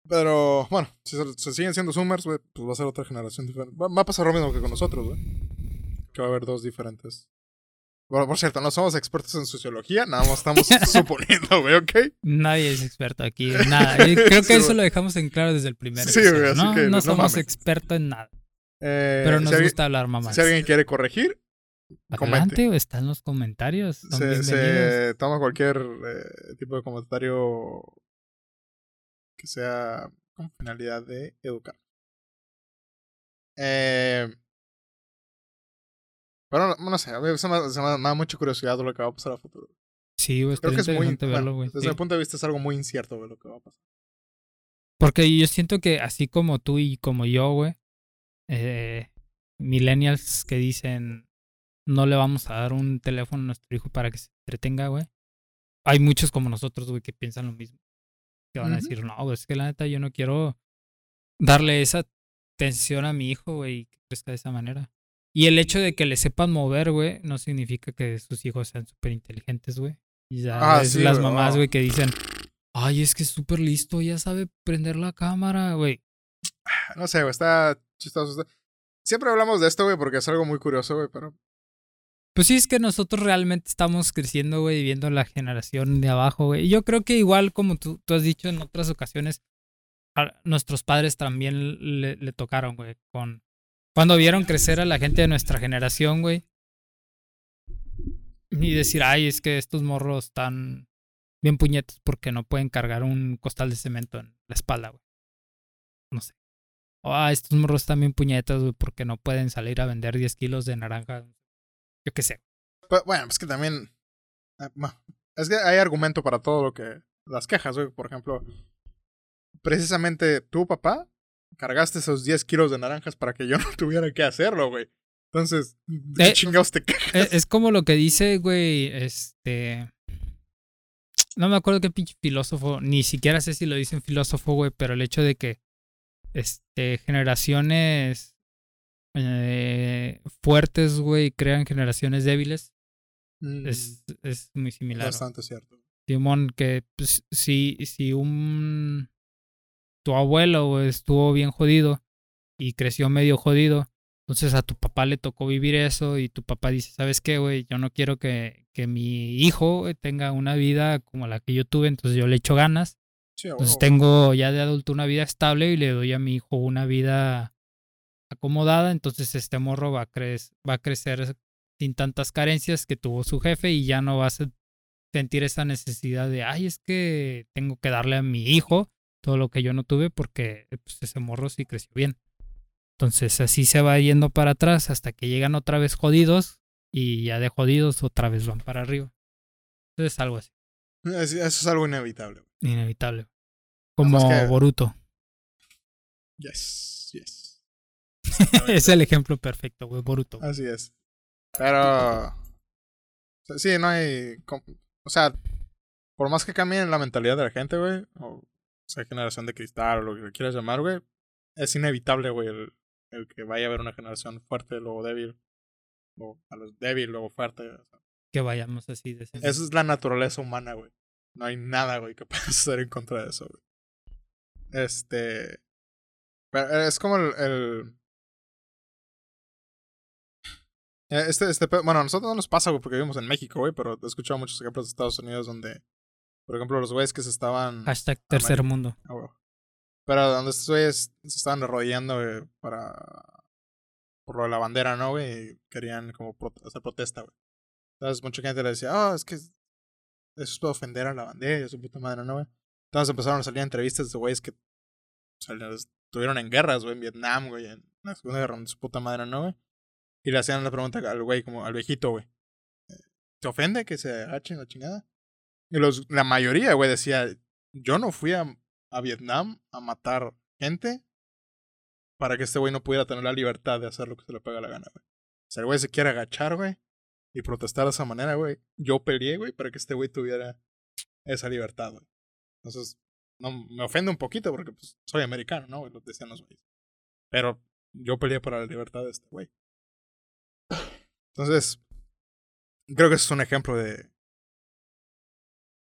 Pero, bueno, si se, se siguen siendo Zoomers, güey, pues va a ser otra generación diferente. Va, va a pasar lo mismo que con nosotros, güey. Que va a haber dos diferentes. Bueno, por cierto, no somos expertos en sociología, nada más estamos suponiendo, güey, ¿ok? Nadie es experto aquí en nada. Creo que Sí, eso lo dejamos en claro desde el primer Sí, episodio, así ¿no? que no no somos expertos en nada. Eh, Pero nos si, alguien, gusta hablar mamás. si alguien quiere corregir, Adelante, o está en los comentarios. Son se, toma cualquier eh, tipo de comentario que sea con finalidad de educar. Eh, pero no, no sé, a mí se me, se me- da mucha curiosidad de lo que va a pasar a futuro. Sí, güey, Creo que es muy. bueno, verlo, desde sí. mi punto de vista es algo muy incierto de lo que va a pasar. Porque yo siento que así como tú y como yo, güey, eh, millennials que dicen no le vamos a dar un teléfono a nuestro hijo para que se entretenga, güey. Hay muchos como nosotros, güey, que piensan lo mismo. Que van a decir, no, güey, es que la neta yo no quiero darle esa atención a mi hijo, güey, y que crezca de esa manera. Y el hecho de que le sepan mover, güey, no significa que sus hijos sean súper inteligentes, güey. Y ya Ah, ves sí, las mamás, güey, que dicen, ay, es que es súper listo, ya sabe prender la cámara, güey. No sé, güey, está chistoso. está- Siempre hablamos de esto, güey, porque es algo muy curioso, güey, pero. Pues sí, es que nosotros realmente estamos creciendo, güey, viendo la generación de abajo, güey. Y yo creo que igual como tú, tú has dicho en otras ocasiones, nuestros padres también le, le tocaron, güey, con... Cuando vieron crecer a la gente de nuestra generación, güey. Y decir, ay, es que estos morros están bien puñetos porque no pueden cargar un costal de cemento en la espalda, güey. No sé. Ah, estos morros están bien puñetos, güey, porque no pueden salir a vender 10 kilos de naranja. Yo qué sé. Pero, bueno, es que también. eh, Es que hay argumento para todo lo que. Las quejas, güey. Por ejemplo, precisamente tu papá cargaste esos 10 kilos de naranjas para que yo no tuviera que hacerlo, güey. Entonces, ¿de qué Eh, chingados te quejas? Es, es como lo que dice, güey, este... No me acuerdo qué pinche filósofo, ni siquiera sé si lo dice un filósofo, güey, pero el hecho de que este, generaciones eh, fuertes, güey, crean generaciones débiles, Mm, es, es muy similar. bastante cierto. Simón, que pues, si, si un... Tu abuelo güey, estuvo bien jodido y creció medio jodido, entonces a tu papá le tocó vivir eso y tu papá dice, ¿sabes qué, güey? Yo no quiero que, que mi hijo güey, tenga una vida como la que yo tuve, entonces yo le echo ganas Sí, Entonces tengo ya de adulto una vida estable y le doy a mi hijo una vida acomodada, entonces este morro va a, cre- va a crecer sin tantas carencias que tuvo su jefe y ya no va a se- sentir esa necesidad de, ay, es que tengo que darle a mi hijo todo lo que yo no tuve porque pues, ese morro sí creció bien. Entonces así se va yendo para atrás hasta que llegan otra vez jodidos y ya de jodidos otra vez van para arriba. Entonces algo así, Es- Eso es algo inevitable. inevitable. Como que- Boruto. Yes, yes. es el ejemplo perfecto, güey, Boruto. Así es. Pero. Sí, no hay. O sea, por más que cambie la mentalidad de la gente, güey, o sea, generación de cristal o lo que quieras llamar, güey, es inevitable, güey, el, el que vaya a haber una generación fuerte, luego débil, o a los débil, luego fuerte. o sea, Que vayamos así de Esa es la naturaleza humana, güey. No hay nada, güey, que puedas hacer en contra de eso, güey. Este. pero Es como el. el- Este, este, pe- bueno, a nosotros no nos pasa, güey, porque vivimos en México, güey, pero he escuchado muchos ejemplos de Estados Unidos donde, por ejemplo, los güeyes que se estaban. Hashtag tercer mundo. Ah. Pero donde estos güeyes se estaban arrodillando, güey, para. Por lo de la bandera, ¿no, güey? Y querían como hacer protesta, güey. Entonces, mucha gente le decía, oh, es que eso es para ofender a la bandera y a su puta madre, ¿no, güey? Entonces empezaron a salir entrevistas de güeyes que o sea, estuvieron en guerras, güey, en Vietnam, güey, en la Segunda Guerra de su puta madre, ¿no, güey? Y le hacían la pregunta al güey, como al viejito, güey. ¿Te ofende que se agachen la chingada? Y los, la mayoría, güey, decía, yo no fui a, a Vietnam a matar gente para que este güey no pudiera tener la libertad de hacer lo que se le pega la gana, güey. Sea, el güey se quiere agachar, güey, y protestar de esa manera, güey. Yo peleé, güey, para que este güey tuviera esa libertad, güey. Entonces, no, me ofende un poquito porque pues, soy americano, ¿no? Lo decían los güeyes. Pero yo peleé por la libertad de este güey. Entonces, creo que eso es un ejemplo de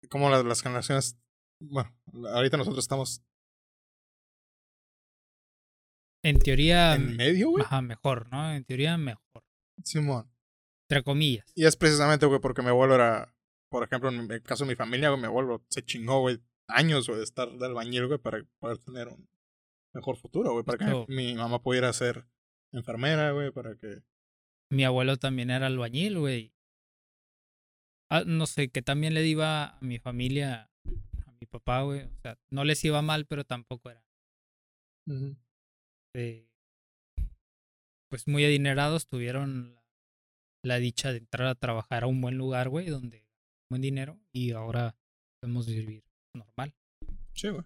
cómo las, las generaciones. Bueno, ahorita nosotros estamos En teoría, en medio, güey. ajá, mejor, ¿no? En teoría, mejor. Simón. Entre comillas. Y es precisamente, güey, porque mi abuelo era. Por ejemplo, en el caso de mi familia, güey, mi abuelo se chingó, güey, años, güey, de estar de albañil, güey, para poder tener un mejor futuro, güey. Para que mi mamá pudiera ser enfermera, güey, para que. Mi abuelo también era albañil, güey. Ah, no sé, que también le iba a mi familia, a mi papá, güey. O sea, no les iba mal, pero tampoco era. eh, pues muy adinerados, tuvieron la, la dicha de entrar a trabajar a un buen lugar, güey, donde buen dinero y ahora podemos vivir normal. Sí, güey.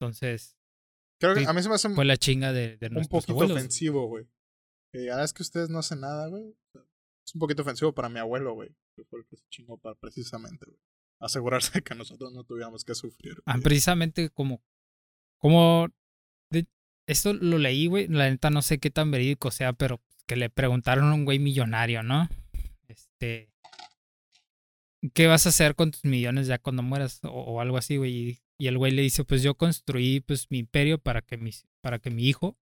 Entonces, Creo que Sí, a mí se me hace fue la chinga de, de un poquito abuelos. ofensivo, güey. Que digan, "Ah, es que ustedes no hacen nada, güey. Es un poquito ofensivo para mi abuelo, güey. Que fue el que se chingó para precisamente, güey. Asegurarse de que nosotros no tuviéramos que sufrir. Ah, precisamente como, como, de- esto lo leí, güey, la neta no sé qué tan verídico sea, pero que le preguntaron a un güey millonario, ¿no? Este, ¿qué vas a hacer con tus millones ya cuando mueras? O, o algo así, güey. Y, y el güey le dice, pues yo construí pues mi imperio para que mi, para que mi hijo,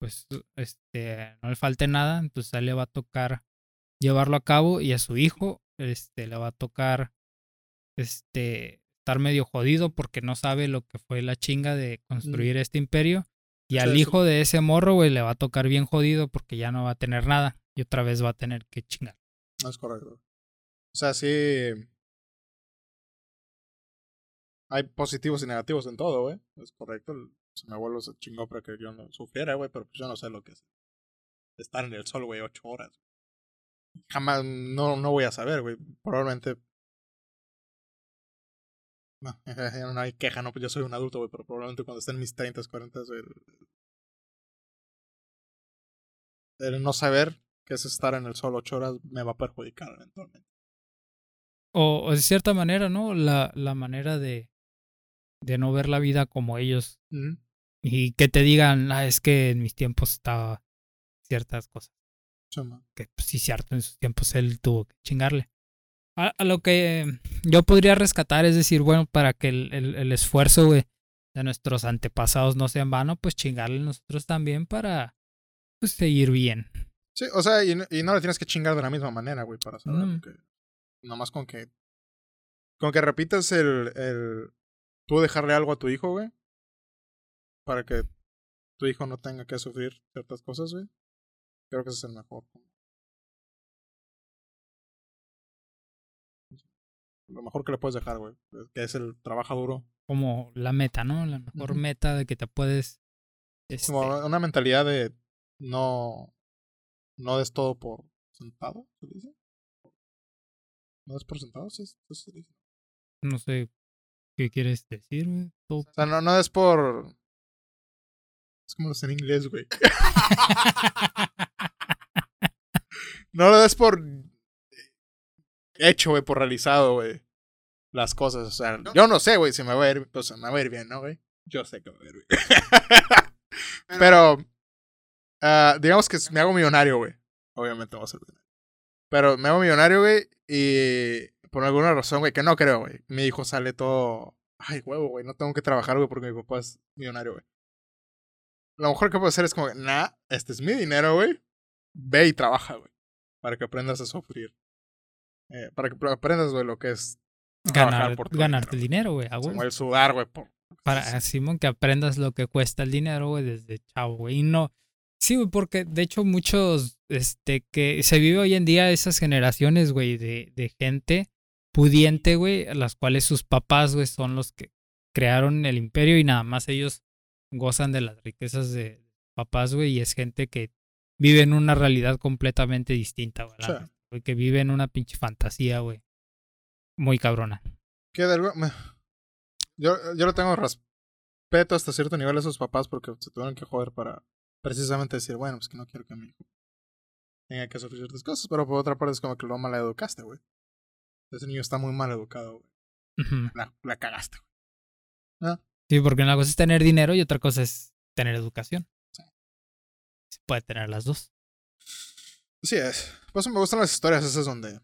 pues, este, no le falte nada, entonces a él le va a tocar llevarlo a cabo y a su hijo, este, le va a tocar, este, estar medio jodido porque no sabe lo que fue la chinga de construir este imperio. Y al hijo de ese morro, güey, le va a tocar bien jodido porque ya no va a tener nada. Y otra vez va a tener que chingar. Es correcto. O sea, sí. Hay positivos y negativos en todo, güey. Es correcto. Pues, mi abuelo se chingó para que yo no sufriera, güey, pero pues yo no sé lo que es estar en el sol, güey, ocho horas. Jamás, no, no voy a saber, güey. Probablemente. No, hay queja, no, pues yo soy un adulto, güey, pero probablemente cuando esté en mis 30, 40, el, el no saber qué es estar en el sol ocho horas me va a perjudicar eventualmente. O, o de cierta manera, ¿no? La, la manera de, de no ver la vida como ellos. Y que te digan, ah, es que en mis tiempos estaba ciertas cosas. Sí. Que pues, sí, cierto, en sus tiempos él tuvo que chingarle. A, a lo que yo podría rescatar es decir, bueno, para que el, el, el esfuerzo, de nuestros antepasados no sea en vano, pues chingarle nosotros también para pues, seguir bien. Sí, o sea, y, no- y no le tienes que chingar de la misma manera, güey, para saber No. que. Nomás con que con que repitas el, el. Tú dejarle algo a tu hijo, güey. Para que tu hijo no tenga que sufrir ciertas cosas, güey. Creo que ese es el mejor. Lo mejor que le puedes dejar, güey. Que es el trabajo duro. Como la meta, ¿no? La mejor meta de que te puedes. este, Como una mentalidad de no. No des todo por sentado, ¿se dice? ¿No des por sentado? Sí, sí se dice. no sé qué quieres decir, güey. O sea, no, no es por. Es como lo sé en inglés, güey. No lo des por hecho, güey, por realizado, güey. Las cosas, o sea, yo no sé, güey, si me va a ir, pues me va a ir bien, ¿no, güey? Yo sé que me va a ir bien. Pero, ah, digamos que me hago millonario, güey. Obviamente voy a ser millonario. Pero me hago millonario, güey, y por alguna razón, güey, que no creo, güey. Mi hijo sale todo, ay, huevo, güey, no tengo que trabajar, güey, porque mi papá es millonario, güey. Lo mejor que puedo hacer es como, nah, este es mi dinero, güey. Ve y trabaja, güey. Para que aprendas a sufrir. Eh, para que aprendas, güey, lo que es ganar, por tu ganarte el dinero. güey. Como el sudar, güey, por... Para, Simón, que aprendas lo que cuesta el dinero, güey, desde chavo, güey. Y no. Sí, güey, porque de hecho muchos, este, que se vive hoy en día esas generaciones, güey, de, de gente pudiente, güey, las cuales sus papás, güey, son los que crearon el imperio y nada más ellos gozan de las riquezas de papás, güey, y es gente que vive en una realidad completamente distinta, güey. Sí. que vive en una pinche fantasía, güey. Muy cabrona. Que de algo- Yo, yo le tengo respeto hasta cierto nivel a esos papás porque se tuvieron que joder para precisamente decir, bueno, pues que no quiero que mi hijo tenga que sufrir ciertas cosas, pero por otra parte es como que lo mal educaste, güey. Ese niño está muy mal educado, güey. La, la cagaste, güey. Sí, porque una cosa es tener dinero y otra cosa es tener educación. Sí. Se puede tener las dos. Así es. Por eso me gustan las historias esas donde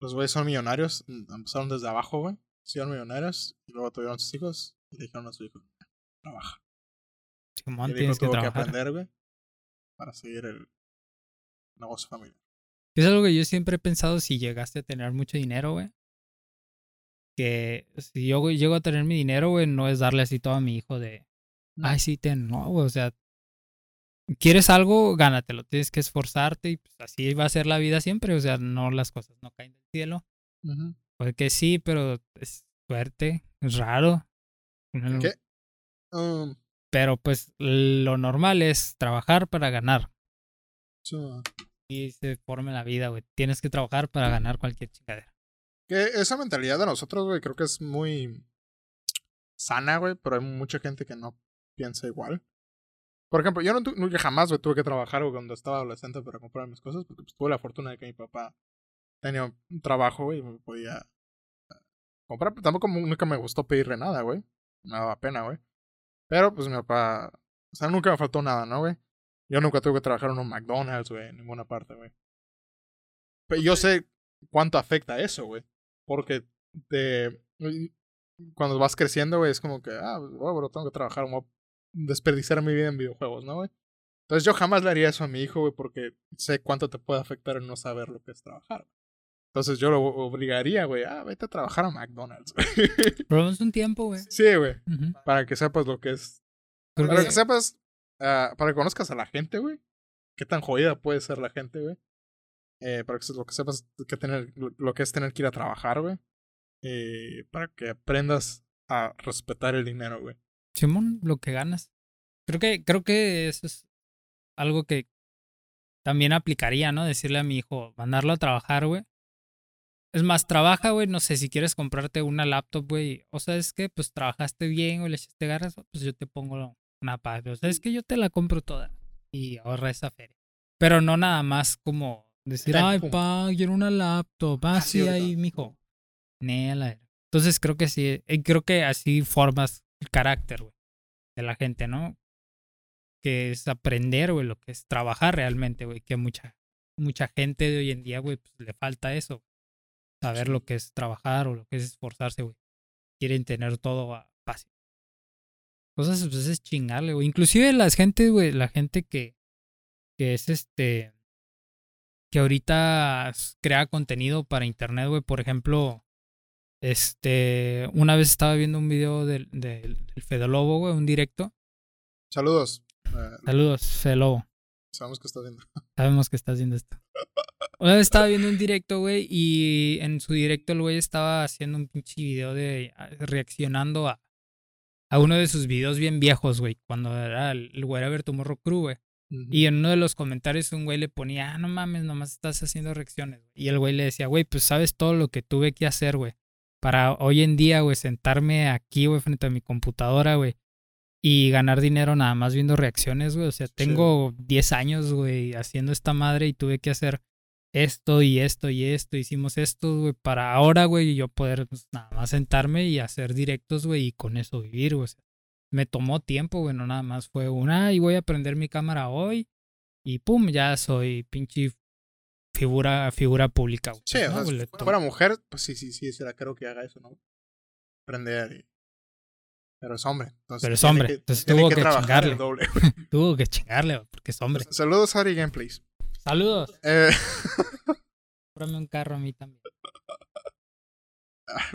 los güeyes son millonarios. mm, Empezaron desde abajo, güey. Hicieron millonarios y luego tuvieron sus hijos y le dijeron a su hijo, trabaja. Y el hijo tienes que tuvo que aprender, güey, para seguir el negocio familiar. Es algo que yo siempre he pensado si llegaste a tener mucho dinero, güey. Que si yo güey, llego a tener mi dinero, güey, no es darle así todo a mi hijo de, No. ay, sí, ten, no, güey, o sea, quieres algo, gánatelo, tienes que esforzarte y pues así va a ser la vida siempre, o sea, no las cosas no caen del cielo. Ujú. Puede que sí, pero es suerte, es raro. ¿Qué? Um, Pero pues lo normal es trabajar para ganar. so- Y se forma la vida, güey. Tienes que trabajar para ganar cualquier chingadera. que esa mentalidad de nosotros, güey, creo que es muy sana, güey, pero hay mucha gente que no piensa igual. Por ejemplo, yo nunca jamás, güey, tuve que trabajar, cuando estaba adolescente para comprar mis cosas, porque pues, tuve la fortuna de que mi papá tenía un trabajo, güey, y me podía eh, comprar. Tampoco nunca me gustó pedirle nada, güey. Me daba pena, güey. Pero, pues, mi papá, o sea, nunca me faltó nada, ¿no, güey? Yo nunca tuve que trabajar en un McDonald's, güey, en ninguna parte, güey. Pero yo sé cuánto afecta eso, güey. Porque te, cuando vas creciendo, güey, es como que, ah, pues, oh, bro, tengo que trabajar, voy a desperdiciar mi vida en videojuegos, ¿no, güey? Entonces yo jamás le haría eso a mi hijo, güey, porque sé cuánto te puede afectar el no saber lo que es trabajar. Entonces yo lo obligaría, güey, ah, vete a trabajar a McDonald's. güey. Pero es un tiempo, güey. sí, güey, para que sepas lo que es. Creo Para que- que sepas, ah, para que conozcas a la gente, güey. Qué tan jodida puede ser la gente, güey. Eh, para que lo que sepas que tener, lo- que es tener que ir a trabajar, güey. Eh, para que aprendas a respetar el dinero, güey. Simón, lo que ganas. Creo que, creo que eso es algo que también aplicaría, ¿no? Decirle a mi hijo, mandarlo a trabajar, güey. Es más, trabaja, güey. No sé, si quieres comprarte una laptop, güey. O sea, es que pues trabajaste bien o le echaste ganas, pues yo te pongo una paga. O sea, es que yo te la compro toda y ahorra esa feria. Pero no nada más como decir, ay, pa, quiero una laptop. Ah, Así sí, ahí, mijo. Nee, a la era. Entonces creo que sí, eh, creo que así formas el carácter, güey, de la gente, ¿no? Que es aprender, güey, lo que es trabajar realmente, güey, que mucha, mucha gente de hoy en día, güey, pues le falta eso. Saber lo que es trabajar o lo que es esforzarse, güey. Quieren tener todo a- fácil. Cosas, pues es chingarle, güey. Inclusive la gente, güey, la gente que, que es este, que ahorita crea contenido para internet, güey, por ejemplo, Este, una vez estaba viendo un video del, del, del Fede Lobo, güey, un directo. Saludos. Eh, Saludos, Fede Lobo. sabemos que estás viendo. Sabemos que estás viendo esto. Una vez estaba viendo un directo, güey, y en su directo el güey estaba haciendo un pinche video de ah, reaccionando a, a uno de sus videos bien viejos, güey, cuando era el, Wherever Tomorrow Crew, güey. Y en uno de los comentarios un güey le ponía, ah, no mames, nomás estás haciendo reacciones. güey". Y el güey le decía, güey, pues sabes todo lo que tuve que hacer, güey. Para hoy en día, güey, sentarme aquí, güey, frente a mi computadora, güey. Y ganar dinero nada más viendo reacciones, güey. O sea, tengo 10 años, güey, haciendo esta madre y tuve que hacer esto y esto y esto. Hicimos esto, güey, para ahora, güey, yo poder pues, nada más sentarme y hacer directos, güey, y con eso vivir, güey. O sea, me tomó tiempo, güey, no nada más fue una, y voy a prender mi cámara hoy y pum, ya soy pinche figura, figura pública, güey. Sí, ¿no, o sea, si fuera mujer, pues sí, sí, sí, será creo que haga eso, ¿no? Aprender y... Pero es hombre. Entonces Pero es hombre, que- entonces tuvo que que trabajar chingarle. el doble. Tuvo que chingarle, güey, porque es hombre. Saludos, Ari Gameplays. Saludos. Eh, un carro a mí también.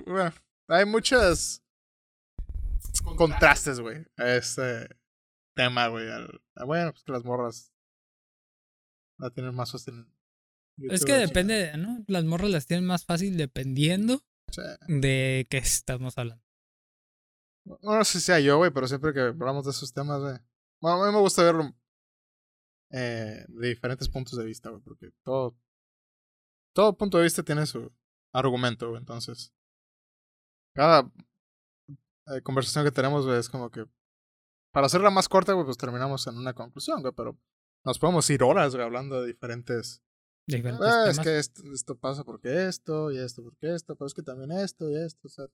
bueno, hay muchas contrastes, güey, a este tema, güey. Bueno, pues que las morras la tienen más fácil. Es que depende, ¿no? Las morras las tienen más fácil dependiendo chingada. de qué estamos hablando. Sí. No, no sé si sea yo, güey, pero siempre que hablamos de esos temas, güey. Bueno, a mí me gusta verlo eh, de diferentes puntos de vista, güey, porque todo, todo punto de vista tiene su argumento, güey. Entonces, cada eh, conversación que tenemos, güey, es como que para hacerla más corta, güey, pues terminamos en una conclusión, güey, pero nos podemos ir horas, güey, hablando de diferentes Diferentes Ah, es que esto, esto pasa porque esto, y esto porque esto, pero es que también esto y esto, o sea.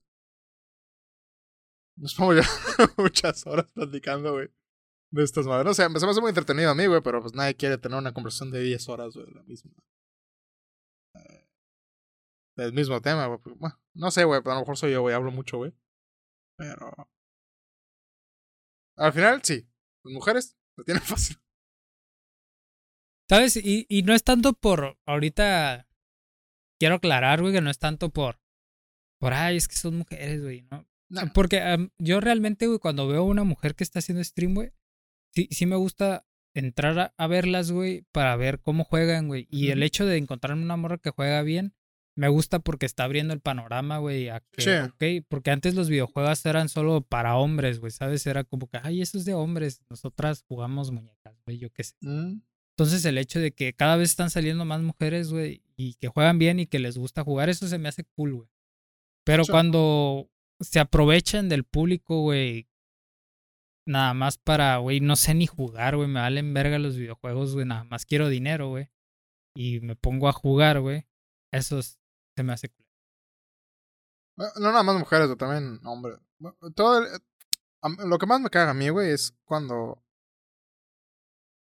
Nos pongo ya muchas horas platicando, güey, de estas madres. O sea, se me hace muy entretenido a mí, güey, pero pues nadie quiere tener una conversación de 10 horas, güey, de la misma. eh, del mismo tema, güey. Bueno, no sé, güey, pero a lo mejor soy yo, güey, hablo mucho, güey. Pero. Al final, sí. Las mujeres lo tienen fácil. ¿Sabes? Y, y no es tanto por. Ahorita quiero aclarar, güey, que no es tanto por. Por, ay, es que son mujeres, güey, ¿no? Porque yo realmente, güey, cuando veo a una mujer que está haciendo stream, güey, sí, sí me gusta entrar a, a verlas, güey, para ver cómo juegan, güey. Y el hecho de encontrarme una morra que juega bien, me gusta porque está abriendo el panorama, güey, Sí. ok, porque antes los videojuegos eran solo para hombres, güey, ¿sabes? Era como que, ay, eso es de hombres, nosotras jugamos muñecas, güey, yo qué sé. Mm, Entonces el hecho de que cada vez están saliendo más mujeres, güey, y que juegan bien y que les gusta jugar, eso se me hace cool, güey. Pero Sí. cuando se aprovechan del público, güey, nada más para, güey, no sé ni jugar, güey, me valen verga los videojuegos, güey, nada más quiero dinero, güey. Y me pongo a jugar, güey. Eso es- se me hace No nada más mujeres, güey, también hombres. Todo el- lo que más me caga a mí, güey, es cuando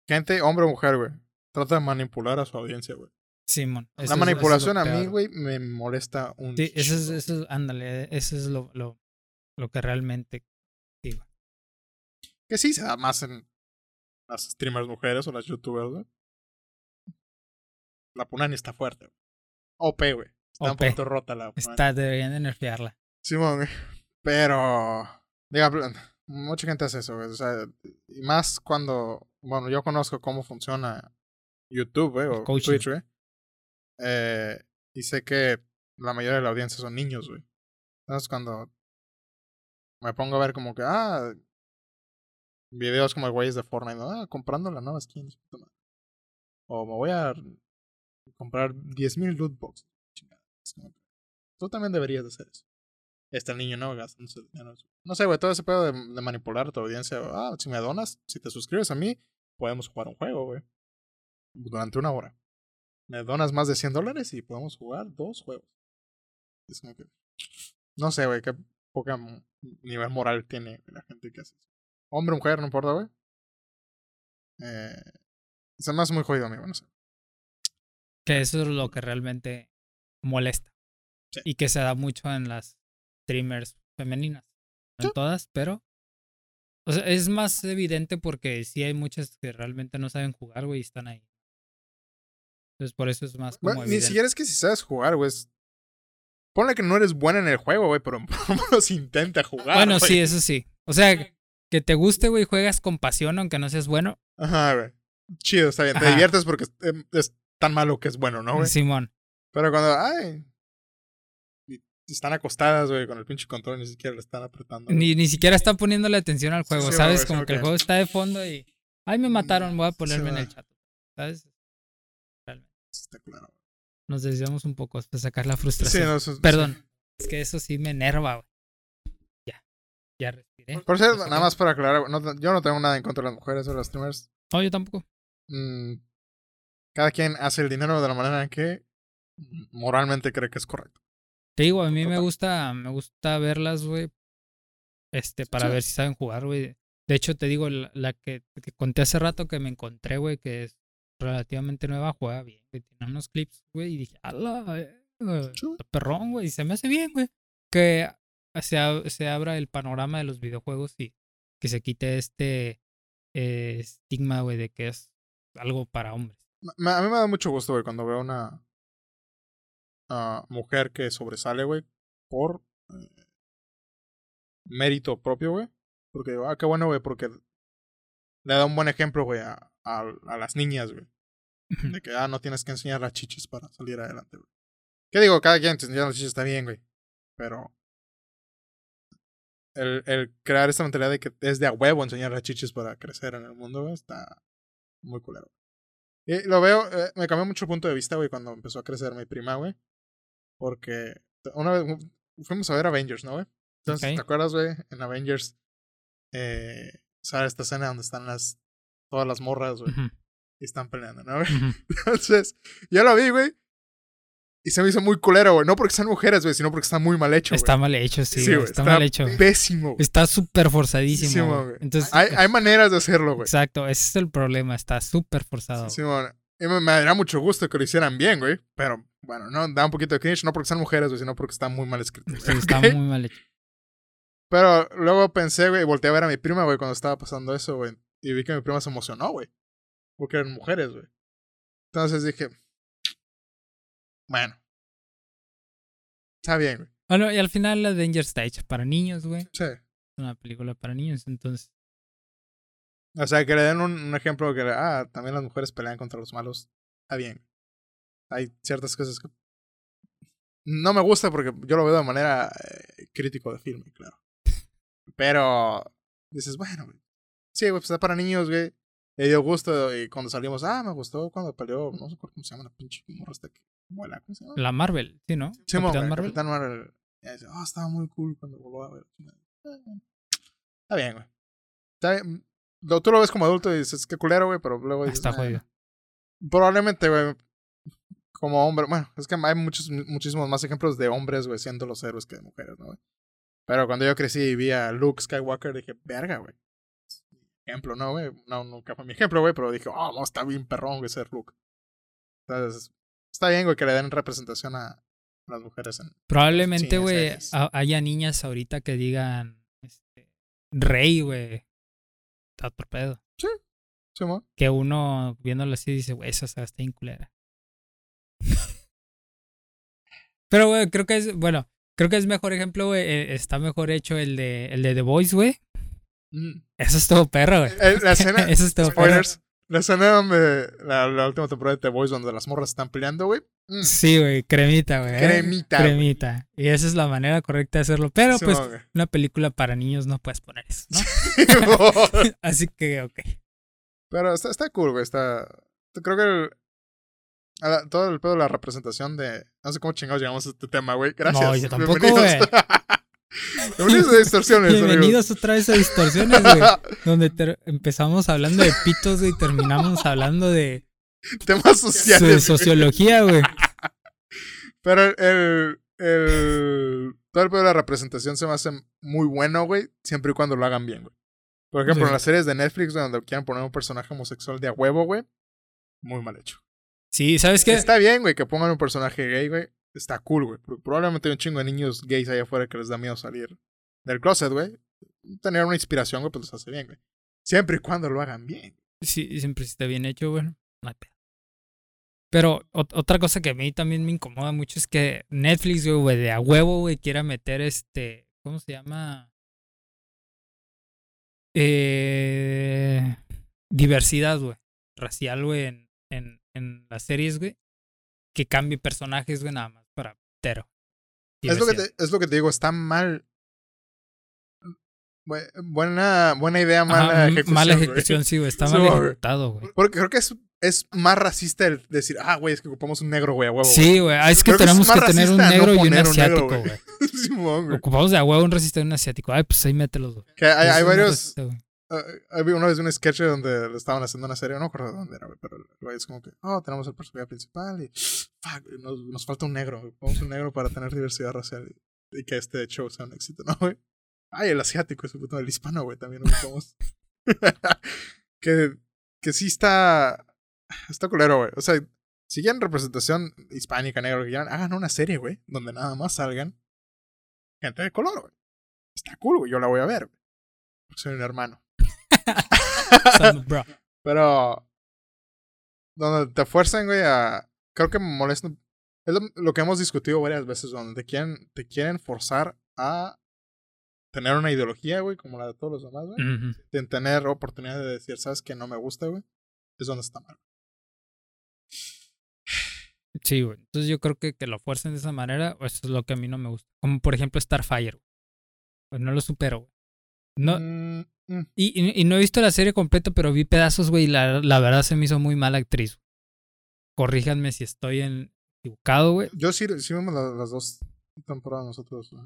gente, hombre o mujer, güey, trata de manipular a su audiencia, güey. Simón. La es- es manipulación a mí, güey, me molesta un Sí, eso es, eso es, ándale, eso es lo, lo, lo que realmente. Que sí se da más en las streamers mujeres o las youtubers, güey. La Punani está fuerte, güey. OP, güey. Está un OP. poquito rota la Punani. Está, deberían de nerfearla. Simón, güey. Pero. Diga, mucha gente hace eso, güey. O sea, y más cuando. Bueno, yo conozco cómo funciona YouTube, güey, o coaching. Twitch, güey. Eh, y sé que la mayoría de la audiencia son niños, güey. Entonces, cuando me pongo a ver como que, ah, videos como güeyes de Fortnite, ah, comprando la nueva skin. O me voy a comprar 10.000 loot que, Tú también deberías de hacer eso. Está el niño, ¿no? Gastándose dinero. No sé, güey, todo ese pedo de, de manipular a tu audiencia. Ah, si me donas, si te suscribes a mí, podemos jugar un juego, güey. Durante una hora. Me donas más de 100 dólares y podemos jugar dos juegos. Es como que. No sé, güey, qué poca nivel moral tiene la gente que hace eso. Hombre o mujer, no importa, güey. Eh, se me hace muy jodido, amigo, no sé. Que eso es lo que realmente molesta. Sí. Y que se da mucho en las streamers femeninas. No en todas, pero. O sea, es más evidente porque sí hay muchas que realmente no saben jugar, güey, y están ahí. Entonces por eso es más como Bueno, ni siquiera es que si sabes jugar, güey. es- Ponle que no eres buena en el juego, güey, pero por lo menos intenta jugar. bueno, sí, eso sí. O sea, que te guste, güey, juegas con pasión aunque no seas bueno. Ajá, güey. Chido, está bien. Te Ajá. diviertes porque es, em, es tan malo que es bueno, ¿no, güey? Simón. Pero cuando, ay. Están acostadas, güey, con el pinche control, ni siquiera le están apretando. güey. Ni, ni siquiera está poniéndole atención al juego, sí, ¿sabes? güey, Como sí, que el juego está de fondo y. Ay, me mataron, voy a ponerme en el chat. ¿Sabes? Realmente. Está claro. Nos desviamos un poco hasta sacar la Sí, frustración. no, eso- Perdón. Es que eso sí me enerva, güey. Ya. Respiré. Por cierto, nada más para aclarar, no- yo no tengo nada en contra de las mujeres o los streamers. No, yo tampoco. Mm, cada quien hace el dinero de la manera en que moralmente cree que es correcto. Te digo, a mí me gusta, me gusta verlas, güey. Este, para Sí. ver si saben jugar, güey. De hecho, te digo, la, la que, que conté hace rato que me encontré, güey, que es relativamente nueva, juega bien, güey. Tiene unos clips, güey, y dije, ala, eh, perrón, güey, y se me hace bien, güey. Que se, ab- se abra el panorama de los videojuegos y que se quite este eh, estigma, güey, de que es algo para hombres. Me- a mí me da mucho gusto, güey, cuando veo una ah, mujer que sobresale, güey, por eh, mérito propio, güey. Porque, ah, qué bueno, güey, porque le da un buen ejemplo, güey, a, a, a las niñas, güey. De que, ah, no tienes que enseñar las chichis para salir adelante, güey. ¿Qué digo? Cada quien te enseña las chichis está bien, güey. Pero el, el crear esta mentalidad de que es de a huevo enseñar las chichis para crecer en el mundo, güey, está muy culero. Y lo veo, eh, me cambió mucho el punto de vista, güey, cuando empezó a crecer mi prima, güey. Porque una vez fu- fuimos a ver Avengers, ¿no, güey? Entonces, Ok. ¿te acuerdas, güey? En Avengers eh, sale esta escena donde están las todas las morras, güey, Ujú, y están peleando, ¿no, güey? ujú. Entonces, yo lo vi, güey. Y se me hizo muy culero, güey. No porque sean mujeres, güey, sino porque está muy mal hecho. Está mal hecho, sí, Sí, está, está mal hecho. Pésimo, güey. Está súper forzadísimo. Güey. Entonces, Hay, hay maneras de hacerlo, güey. exacto, ese es el problema, está súper forzado. Simón. Y me, me daría mucho gusto que lo hicieran bien, güey. Pero, bueno, no, da un poquito de cringe. No porque sean mujeres, güey, sino porque está muy mal escrito. Sí, está muy mal hecho. Pero luego pensé, güey, y volteé a ver a mi prima, güey, cuando estaba pasando eso, güey. Y vi que mi prima se emocionó, güey. Porque eran mujeres, güey. Entonces dije, bueno. Está bien, güey. Bueno, y al final la Danger está hecha para niños, güey. Sí. Es una película para niños, entonces. O sea, que le den un, un ejemplo que, ah, también las mujeres pelean contra los malos. Está bien. Hay ciertas cosas que no me gusta porque yo lo veo de manera eh, crítico de filme, claro. Pero dices, bueno, güey. Sí, güey, pues está para niños, güey. Le dio gusto y cuando salimos, ah, me gustó cuando peleó, no sé cómo se llama la pinche morra esta que La Marvel, sí, ¿no? Sí, Capitán Marvel. Capitán Marvel. Dice, ah, estaba muy cool cuando volvió a ver. Eh, Está bien, güey. Está bien. Tú lo ves como adulto y dices, qué culero, güey, pero luego Ah, dices, Está "Nah". jodido. Probablemente, güey, como hombre, bueno, es que hay muchos, muchísimos más ejemplos de hombres, güey, siendo los héroes que de mujeres, ¿no, güey? Pero cuando yo crecí y vi a Luke Skywalker, dije, verga, güey. Ejemplo, ¿no, güey? No, nunca fue mi ejemplo, güey, pero dije, oh, no, está bien perrón, güey, ser Luke. Entonces, está bien, güey, que le den representación a las mujeres en... Probablemente, Sí, güey, haya niñas ahorita que digan este, rey, güey. Está otro pedo. ¿Sí, mo? Que uno viéndolo así dice, güey, esa está bien culera. Pero, güey, creo que es, bueno, creo que es mejor ejemplo, güey. eh, Está mejor hecho el de, el de The Voice, güey. Mm. Eso es todo perro, güey. Eh, La escena, Eso es todo perro. spoilers, la escena donde la, la última temporada de The Boys donde las morras están peleando, güey. Mm. Sí, güey, cremita, güey. ¿eh? Cremita, güey. Cremita. Y esa es la manera correcta de hacerlo. Pero, Sí, pues, güey. una película para niños no puedes poner eso, ¿no? Así que, ok. Pero está, está cool, güey. Está. Creo que el, la- todo el pedo de la representación de. No sé cómo chingados llegamos a este tema, güey. Gracias. No, yo tampoco, Bienvenidos. Bienvenidos a Distorsiones, Bienvenidos otra vez a Distorsiones, güey. Donde empezamos hablando de pitos, güey, y terminamos hablando de. Temas so- sociales. güey. sociología, güey. Pero el, el. Todo el pedo de la representación se me hace muy bueno, güey. Siempre y cuando lo hagan bien, güey. Por ejemplo, Sí. en las series de Netflix donde quieran poner un personaje homosexual de a huevo, güey. Muy mal hecho. Sí, ¿sabes qué? Está bien, güey, que pongan un personaje gay, güey. Está cool, güey. Probablemente hay un chingo de niños gays allá afuera que les da miedo salir del closet, güey. Tener una inspiración, güey, pues les hace bien, güey. Siempre y cuando lo hagan bien. Sí, siempre está bien hecho, bueno. No hay pedo. Pero ot- otra cosa que a mí también me incomoda mucho es que Netflix, güey, de a huevo, güey, quiera meter este. ¿Cómo se llama? Eh, diversidad, güey. Racial, güey, en, en, en las series, güey. Que cambie personajes, güey, nada más pero. Es lo, que te, es lo que te digo, está mal. Bu- Buena, buena idea, mala ejecución. mala ejecución, sí, güey. Está mal ejecutado, güey. Porque creo que es, es más racista el decir, ah, güey, es que ocupamos un negro, güey, a huevo. Sí, güey. Ah, es que Creo que es tenemos que tener un racista no negro y un negro, asiático, güey. Ocupamos de a huevo un racista y un asiático. Ay, pues ahí mételos, güey. Hay, hay varios. racista, había una vez un sketch donde le estaban haciendo una serie, no me acuerdo de dónde era, pero es como que, oh, tenemos el personaje principal y, fuck, nos, nos falta un negro, ocupamos un negro para tener diversidad racial y, y que este show sea un éxito, ¿no, güey? Ay, el asiático, ese puto, el hispano, güey, también ocupamos. que, que sí está, está culero, güey. O sea, si quieren representación hispánica, negra, lo que quieran, hagan una serie, güey, donde nada más salgan gente de color, güey. Está cool, güey, yo la voy a ver, güey. Porque soy un hermano. Bro. Pero. Donde te fuerzan, güey, a. Creo que me molesta. Es lo, lo que hemos discutido varias veces, donde te quieren, te quieren forzar a tener una ideología, güey, como la de todos los demás, güey. Sin tener oportunidad de decir, ¿sabes que no me gusta, güey? Es donde está mal. Sí, güey. Entonces yo creo que que lo fuercen de esa manera, eso es lo que a mí no me gusta. Como por ejemplo Starfire. güey. Pues no lo supero, güey. No, Mm, mm. y, y- y no he visto la serie completa, pero vi pedazos, güey, y la, la verdad se me hizo muy mala actriz. Corríjanme si estoy en, equivocado, güey. Yo sí, sí vimos la- las dos temporadas nosotros. güey.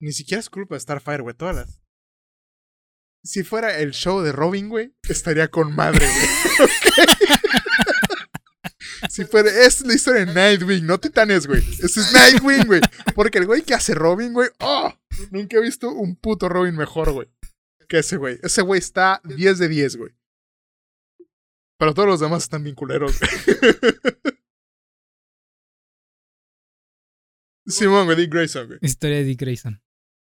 Ni siquiera es culpa de Starfire, güey. Todas las. Si fuera el show de Robin, güey, estaría con madre, güey. si fuera. Es la historia de Nightwing, no Titanes, güey. Ese es Nightwing, güey. Porque el güey que hace Robin, güey. ¡Oh! Nunca he visto un puto Robin mejor, güey. Que ese, güey. Ese güey está 10 de 10, güey. Pero todos los demás están bien culeros, güey. Simón, güey, Dick Grayson, güey. Historia de Dick Grayson.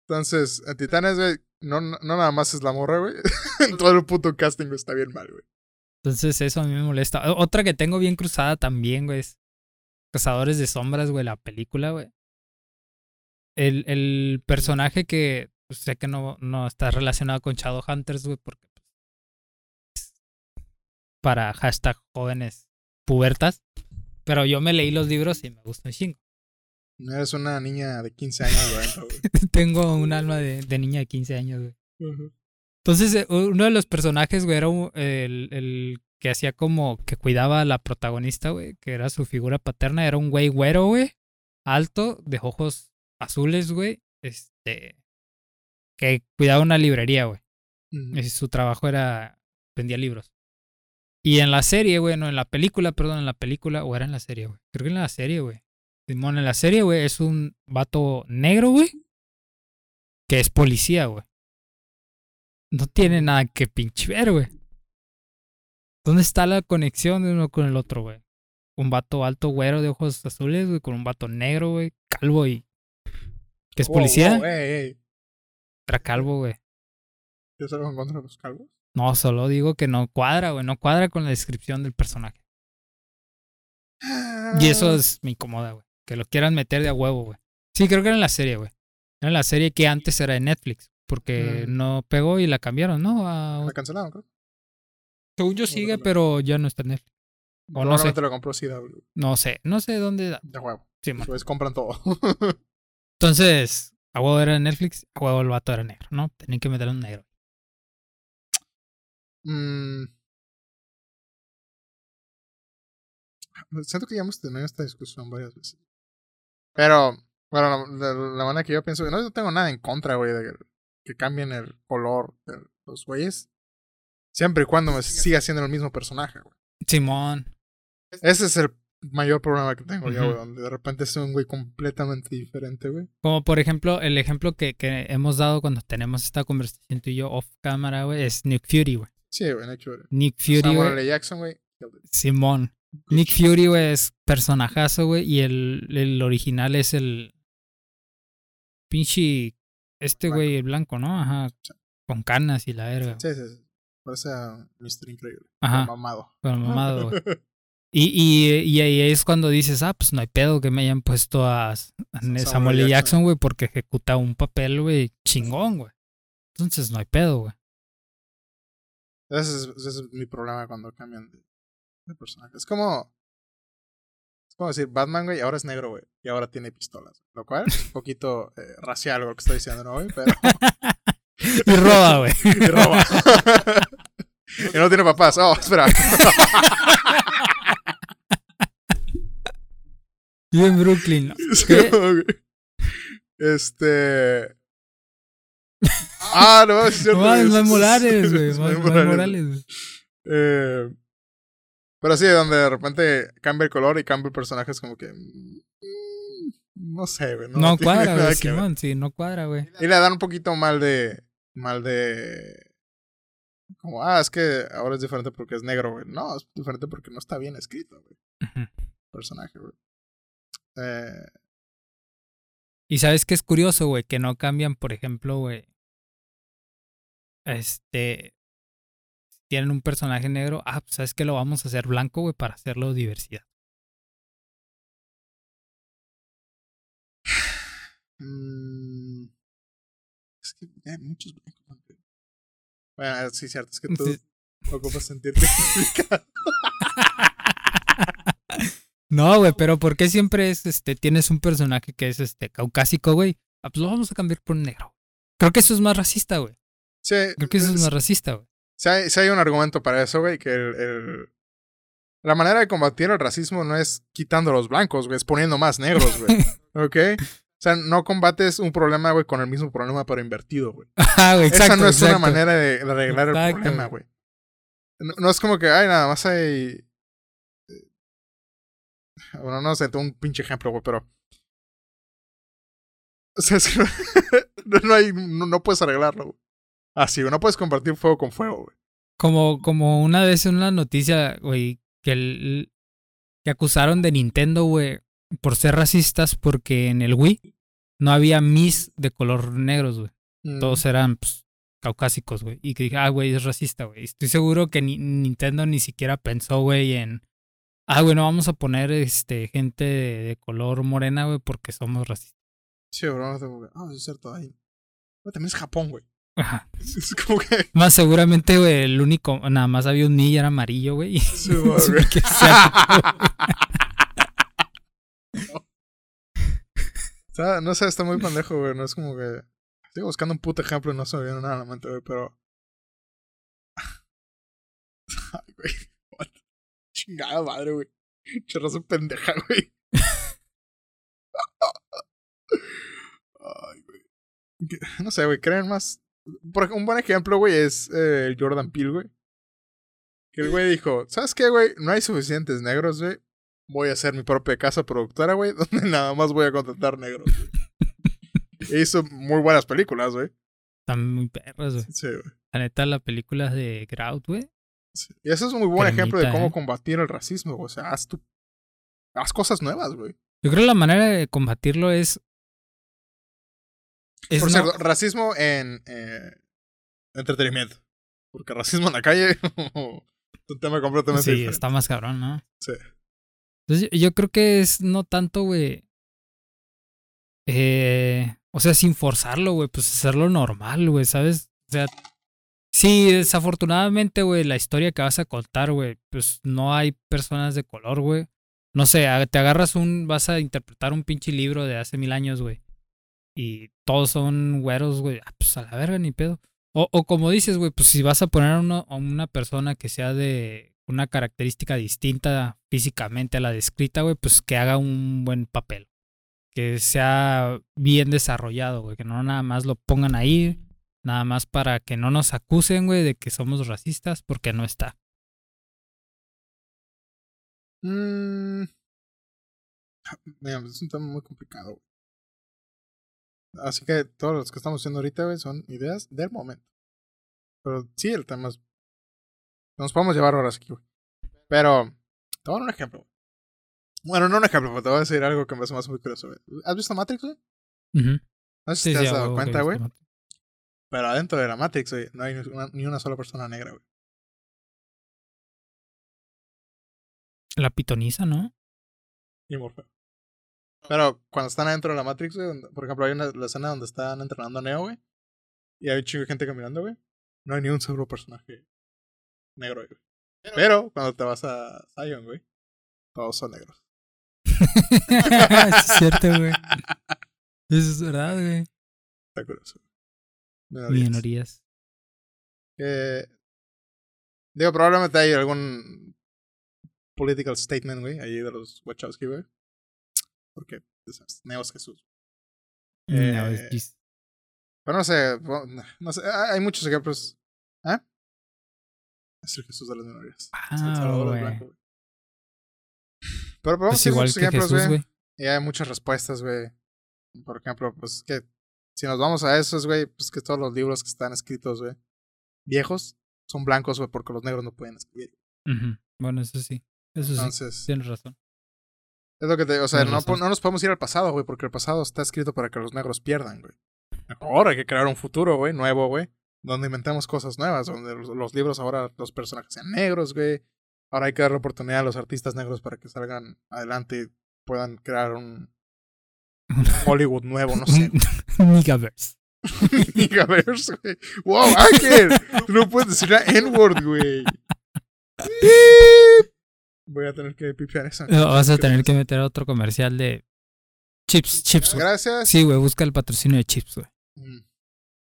Entonces, en Titanes, güey, no, no, nada más es la morra, güey. Todo el puto casting está bien mal, güey. Entonces eso a mí me molesta. Otra que tengo bien cruzada también, güey, es Cazadores de Sombras, güey, la película, güey. El, el personaje que pues, sé que no, no está relacionado con Shadowhunters, güey, porque pues, para hashtag jóvenes pubertas. Pero yo me leí los libros y me gustan un chingo. No eres una niña de 15 años, güey. Tengo un alma de, de niña de 15 años, güey. Entonces, eh, uno de los personajes, güey, era el, el que hacía como que cuidaba a la protagonista, güey, que era su figura paterna, era un güey güero, güey, alto, de ojos azules, güey, este, que cuidaba una librería, güey. Ujú. Y su trabajo era, vendía libros. Y en la serie, güey, no, en la película, perdón, en la película, o era en la serie, güey. Creo que en la serie, güey. Simón, en la serie, güey, es un vato negro, güey, que es policía, güey. No tiene nada que pinche ver, güey. ¿Dónde está la conexión de uno con el otro, güey? Un vato alto, güero, de ojos azules, güey, con un vato negro, güey, calvo y... ¿Que es policía? wow, ey, ey. Era calvo, güey. ¿Tienes algo en contra de los calvos? No, solo digo que no cuadra, güey. No cuadra con la descripción del personaje. Y eso es, me incomoda, güey. Que lo quieran meter de a huevo, güey. Sí, creo que era en la serie, güey. Era en la serie que antes era de Netflix. Porque Mm. no pegó y la cambiaron, ¿no? A- La cancelaron, creo. según yo sigue, pero ya no está en Netflix. O no sé. Lo compró CW. No sé. No sé dónde. De huevo. Sí, man. Pues compran todo. Entonces, a huevo era Netflix, a huevo el vato era negro, ¿no? Tenían que meterle un negro. Mm. Siento que ya hemos tenido esta discusión varias veces. Pero, bueno, la, la- la manera que yo pienso, no yo tengo nada en contra, güey, de que, cambien el color de los güeyes. Siempre y cuando me siga siendo el mismo personaje, güey. Simón. Ese es el mayor problema que tengo yo, Ujú. güey, donde de repente es un güey completamente diferente, güey. Como por ejemplo, el ejemplo que, que hemos dado cuando tenemos esta conversación tú y yo off cámara, güey, es Nick Fury, güey. Sí, güey, hecho, güey. Nick Fury, Samuel güey. L. Jackson, güey. Simón. Nick Fury, güey, es personajazo, güey, y el, el original es el pinche este güey, el blanco, ¿no? Ajá. Con canas y la verga. Sí, sí, sí. Parece a Mr. Increíble. Ajá. Mamado. Pero mamado, güey. Y, y, y ahí es cuando dices, ah, pues no hay pedo que me hayan puesto a, a Samuel Samuel L. Jackson. Jackson, güey, porque ejecuta un papel, güey, chingón, güey. Entonces no hay pedo, güey. Ese es, ese es mi problema cuando cambian de, de personaje. Es como. Es como decir, Batman, güey, ahora es negro, güey. Y ahora tiene pistolas. Lo cual es un poquito eh, racial lo que estoy diciendo, ¿no, güey? Pero. Y roba, güey. y roba. y no tiene papás. Oh, espera. Vive en Brooklyn. Este. Ah, no, es cierto. No, es Morales, güey. Morales, güey. Eh, pero sí, donde de repente cambia el color y cambia el personaje, es como que. mm, No sé, güey. No, cuadra, güey. Simón. Sí, no cuadra, güey. Y le dan un poquito mal de. Mal de. Como, ah, es que ahora es diferente porque es negro, güey. No, es diferente porque no está bien escrito, güey. Personaje, güey. Eh, Y sabes que es curioso, güey, que no cambian, por ejemplo, güey. Este. Tienen un personaje negro. Ah, pues sabes que lo vamos a hacer blanco, güey, para hacerlo diversidad. mm, es que ya hay muchos blancos. güey. Bueno, sí, cierto. Es que tú Sí. ocupas sentirte identificado. No, güey, pero ¿por qué siempre es, este, tienes un personaje que es, este, caucásico, güey? Ah, pues lo vamos a cambiar por negro. Creo que eso es más racista, güey. Sí, Creo que eso es es- más racista, güey. Sí hay, sí hay un argumento para eso, güey, que el, el- La manera de combatir el racismo no es quitando a los blancos, güey, es poniendo más negros, güey. ¿Ok? O sea, no combates un problema, güey, con el mismo problema, pero invertido, güey. Ah, güey, exacto. Esa no es una manera de, de arreglar el problema, güey. No, no es como que, ay, nada más hay... eh, Bueno, no sé, tengo un pinche ejemplo, güey, pero... O sea, es que no, no hay... No, no puedes arreglarlo, güey. Así, güey, no puedes combatir fuego con fuego, güey. Como, como una vez en una noticia, güey, que, el, que acusaron de Nintendo, güey, por ser racistas porque en el Wii no había Miss de color negros, güey. Mm. Todos eran, pues, caucásicos, güey. Y que dije, ah, güey, es racista, güey. Estoy seguro que ni- Nintendo ni siquiera pensó, güey, en... Ah, güey, no vamos a poner, este, gente de, de color morena, güey, porque somos racistas. Sí, bro, no tengo que... Ah, es cierto, ahí. También es Japón, güey. Ajá. Es como que... Más seguramente, güey, el único... Nada más había un ni era amarillo, güey. Sí, sea, no sé, está muy pendejo, güey. No es como que. Estoy buscando un puto ejemplo y no se me viene nada a la mente, güey, pero. Ay, güey. What? Chingada madre, güey. Chorrazo pendeja, güey. Ay, güey. No sé, güey, creen más. Por un buen ejemplo, güey, es eh, el Jordan Peele, güey. Que el güey dijo: ¿Sabes qué, güey? No hay suficientes negros, güey. Voy a hacer mi propia casa productora, güey, donde nada más voy a contratar negros, güey. E hizo muy buenas películas, güey. Están muy perros, güey. Sí, güey. La neta, la película de Grout, güey. Sí. Y eso es un muy buen ejemplo de cómo ¿eh? combatir el racismo, güey. O sea, haz tu. Haz cosas nuevas, güey. Yo creo que la manera de combatirlo es. Es Por no- cierto, racismo en eh, entretenimiento. Porque racismo en la calle es un tema completamente Sí, diferente. está más cabrón, ¿no? Sí. Entonces, yo- yo creo que es no tanto, güey. Eh, o sea, sin forzarlo, güey, pues hacerlo normal, güey, ¿sabes? O sea, sí, desafortunadamente, güey, la historia que vas a contar, güey, pues no hay personas de color, güey. No sé, te agarras un, vas a interpretar un pinche libro de hace mil años, güey. Y todos son güeros, güey. Ah, pues a la verga, ni pedo. O, o como dices, güey, pues si vas a poner a, uno- una persona que sea de una característica distinta físicamente a la descrita, güey, pues que haga un buen papel. Que sea bien desarrollado, güey. Que no nada más lo pongan ahí, nada más para que no nos acusen, güey, de que somos racistas, porque no está. Mm. Mira, es un tema muy complicado. Así que todos los que estamos haciendo ahorita, güey, son ideas del momento. Pero sí, el tema es. Nos podemos llevar horas aquí, güey. Pero, te voy a un ejemplo. Bueno, no un ejemplo, pero te voy a decir algo que me hace más muy curioso, güey. ¿Has visto Matrix, güey? No sé si sí, te sí, has dado cuenta, güey. Pero adentro de la Matrix, güey, no hay ni una sola persona negra, güey. La pitoniza, ¿no? Y Morfeo. Pero cuando están adentro de la Matrix, güey, por ejemplo, hay una la escena donde están entrenando a Neo, güey. Y hay un chingo de gente caminando, güey. No hay ni un solo personaje negro, güey. Pero cuando te vas a Zion, güey, todos son negros. es cierto, güey. Eso es verdad, güey. Está curioso. Minorías. Minorías. Eh, digo, probablemente hay algún political statement, güey, ahí de los Wachowski, güey. Porque, pues, es Neo es Jesús. No, Eh, es dis- Pero no sé, no sé, hay muchos ejemplos. ¿Eh? Es el Jesús de las minorías. Ah, blanco, güey. Pero podemos Es hacer igual muchos que ejemplos, güey. Y hay muchas respuestas, güey. Por ejemplo, pues que si nos vamos a esos, güey, pues que todos los libros que están escritos, güey, viejos, son blancos, güey, porque los negros no pueden escribir. Bueno, eso sí. Eso sí. Entonces, Tienes razón. Es lo que te o sea, no, no nos podemos ir al pasado, güey, porque el pasado está escrito para que los negros pierdan, güey. Ahora hay que crear un futuro, güey, nuevo, güey, donde inventemos cosas nuevas, donde los, los libros ahora los personajes sean negros, güey. Ahora hay que darle oportunidad a los artistas negros para que salgan adelante y puedan crear un Hollywood nuevo, no sé. Nigaverse. Gigaverse, güey. Wow, Ángel. No puedes decir la N-word, güey. Voy a tener que pipear eso. No, Vas a tener que meter otro comercial de chips, chips, güey. Gracias. Sí, güey, busca el patrocinio de chips, güey. Mm.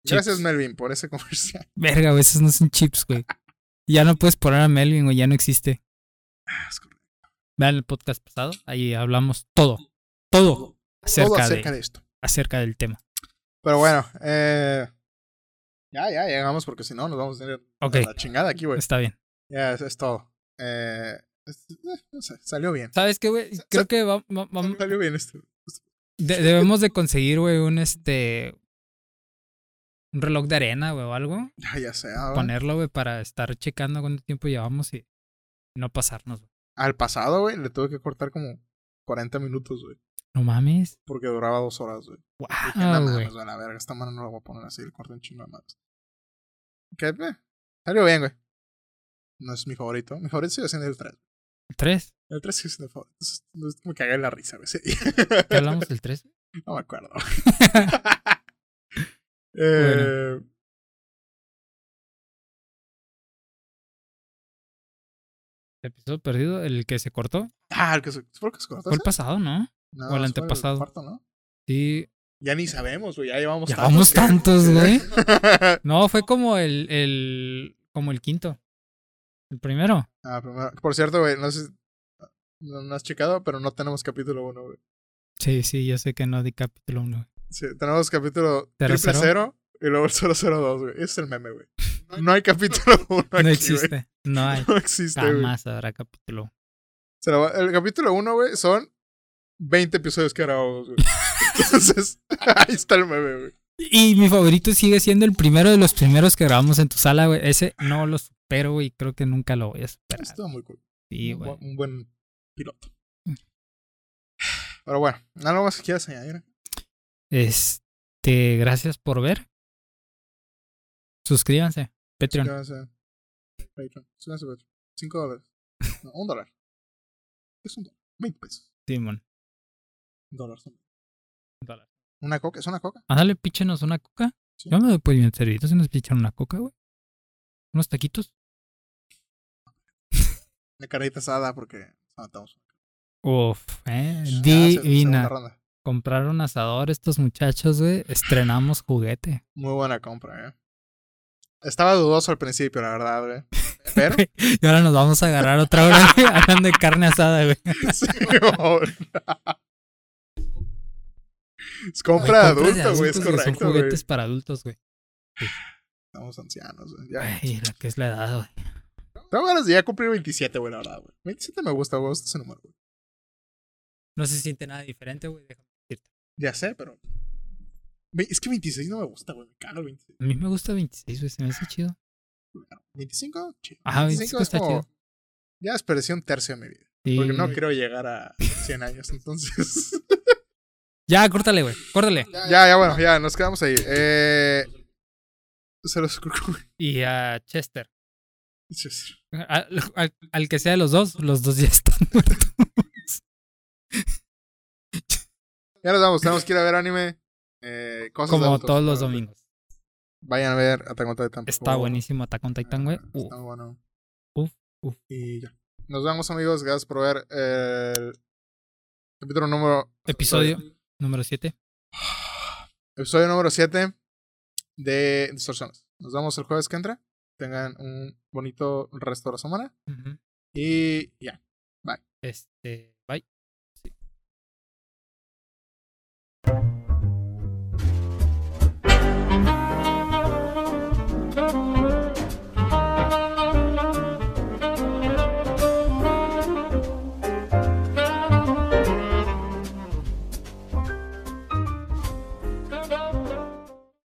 Gracias. Melvin, por ese comercial. Verga, güey, esos no son chips, güey. Ya no puedes poner a Melvin, güey, ya no existe. Ah, es correcto. Vean el podcast pasado, ahí hablamos todo, todo acerca, Todo de, acerca de esto. acerca del tema. Pero bueno, eh. Ya, ya, llegamos porque si no nos vamos a tener la chingada aquí, güey. Está bien. Ya, es, es todo. Eh, eh, no sé, salió bien. ¿Sabes qué, güey? Creo que va- va- va- Salió bien esto. de- debemos de conseguir, güey, un este... Un reloj de arena, güey, o algo. Ya, ya sé. ah, Ponerlo, güey, para estar checando cuánto tiempo llevamos y no pasarnos, güey. Al pasado, güey, le tuve que cortar como 40 minutos, güey. No mames. Porque duraba dos horas, güey. Dije, no Wow, güey. mames, güey, la verga, esta mano no la voy a poner así, le corté un chingo de más. Que, eh, salió bien, güey. No es mi favorito. Mi favorito sigue siendo el 3. ¿Tres? El 3 sigue siendo el favorito. Entonces, me cagué la risa, güey. ¿Qué hablamos del tres? no me acuerdo. eh, ¿El episodio perdido? ¿El que se cortó? Ah, el que se, ¿fue el que se cortó. Fue el pasado, ¿no? No, o el fue antepasado. cuarto, ¿no? Sí. Ya ni sabemos, güey. Ya llevamos Ya tantos vamos que- tantos, güey. No, fue como el, el... Como el quinto. El primero. ah, primero- Por cierto, güey, no sé si no, no has checado, pero no tenemos capítulo 1, güey. Sí, sí, yo sé que no di capítulo uno. güey. Sí, tenemos capítulo ¿Cero, triple cero? cero y luego el 002, güey. Ese es el meme, güey. No hay capítulo 1 No existe. No hay. No existe, güey. Jamás habrá capítulo. va- El capítulo 1, güey, son 20 episodios que grabamos, güey. Entonces, ahí está el meme, güey. Y mi favorito sigue siendo el primero de los primeros que grabamos en tu sala, güey. Ese no lo supero, güey. Creo que nunca lo voy a superar. Estuvo muy cool. Sí, un, güey. un buen piloto. Pero bueno, ¿algo más que quieras añadir? Este, gracias por ver. Suscríbanse. Patreon. Suscríbanse. Patreon. Suscríbanse, Patreon. 5 dólares. No, un dólar. ¿Qué es un dólar? 20 pesos. Simón. Un dólar. son- Dólar. ¿Una coca? ¿Es una coca? Ándale, píchenos una coca. Sí. Yo me doy por bien servido si nos pichan una coca, güey. Unos taquitos. Una carnita asada porque matamos. Uf, eh. Divina. Compraron asador estos muchachos, güey. Estrenamos juguete. Muy buena compra, eh. Estaba dudoso al principio, la verdad, güey. Pero. Y ahora nos vamos a agarrar otra hora güey, hablando de carne asada, güey. sí. Es compra de adulto, güey, es correcto, Son güey. juguetes para adultos, güey. Estamos ancianos, güey. Ya. Ay, la que es la edad, güey. Tengo ganas de ya cumplir 27, güey, la verdad, güey. 27 me gusta, güey, este número, güey. No se siente nada diferente, güey. déjame decirte. Ya sé, pero. Es que 26 no me gusta, güey. Me cago el 26. A mí me gusta 26, güey. Se me hace chido. 25, chido. Ajá, 25 está chido. Ya desperdicié un tercio de mi vida. Sí. Porque no quiero llegar a 100 años, entonces. Ya, córtale, güey. Córtale. ya, ya, bueno, ya, nos quedamos ahí. Eh. Se los. Y a Chester. Al, al- al que sea de los dos, los dos ya están muertos. Ya nos vamos, tenemos que ir a ver anime. Eh, cosas Como adultos, todos los domingos. Vayan a ver Attack on Titan. Está favor. buenísimo Attack on Titan, güey. Uh, Está bueno. Uf, uf. Y ya. Nos vemos, amigos. Gracias por ver el capítulo número. episodio número 7. Episodio número 7 de Distorsiones. Nos vemos el jueves que entra. Tengan un bonito resto de la semana. Y ya. Este, bye.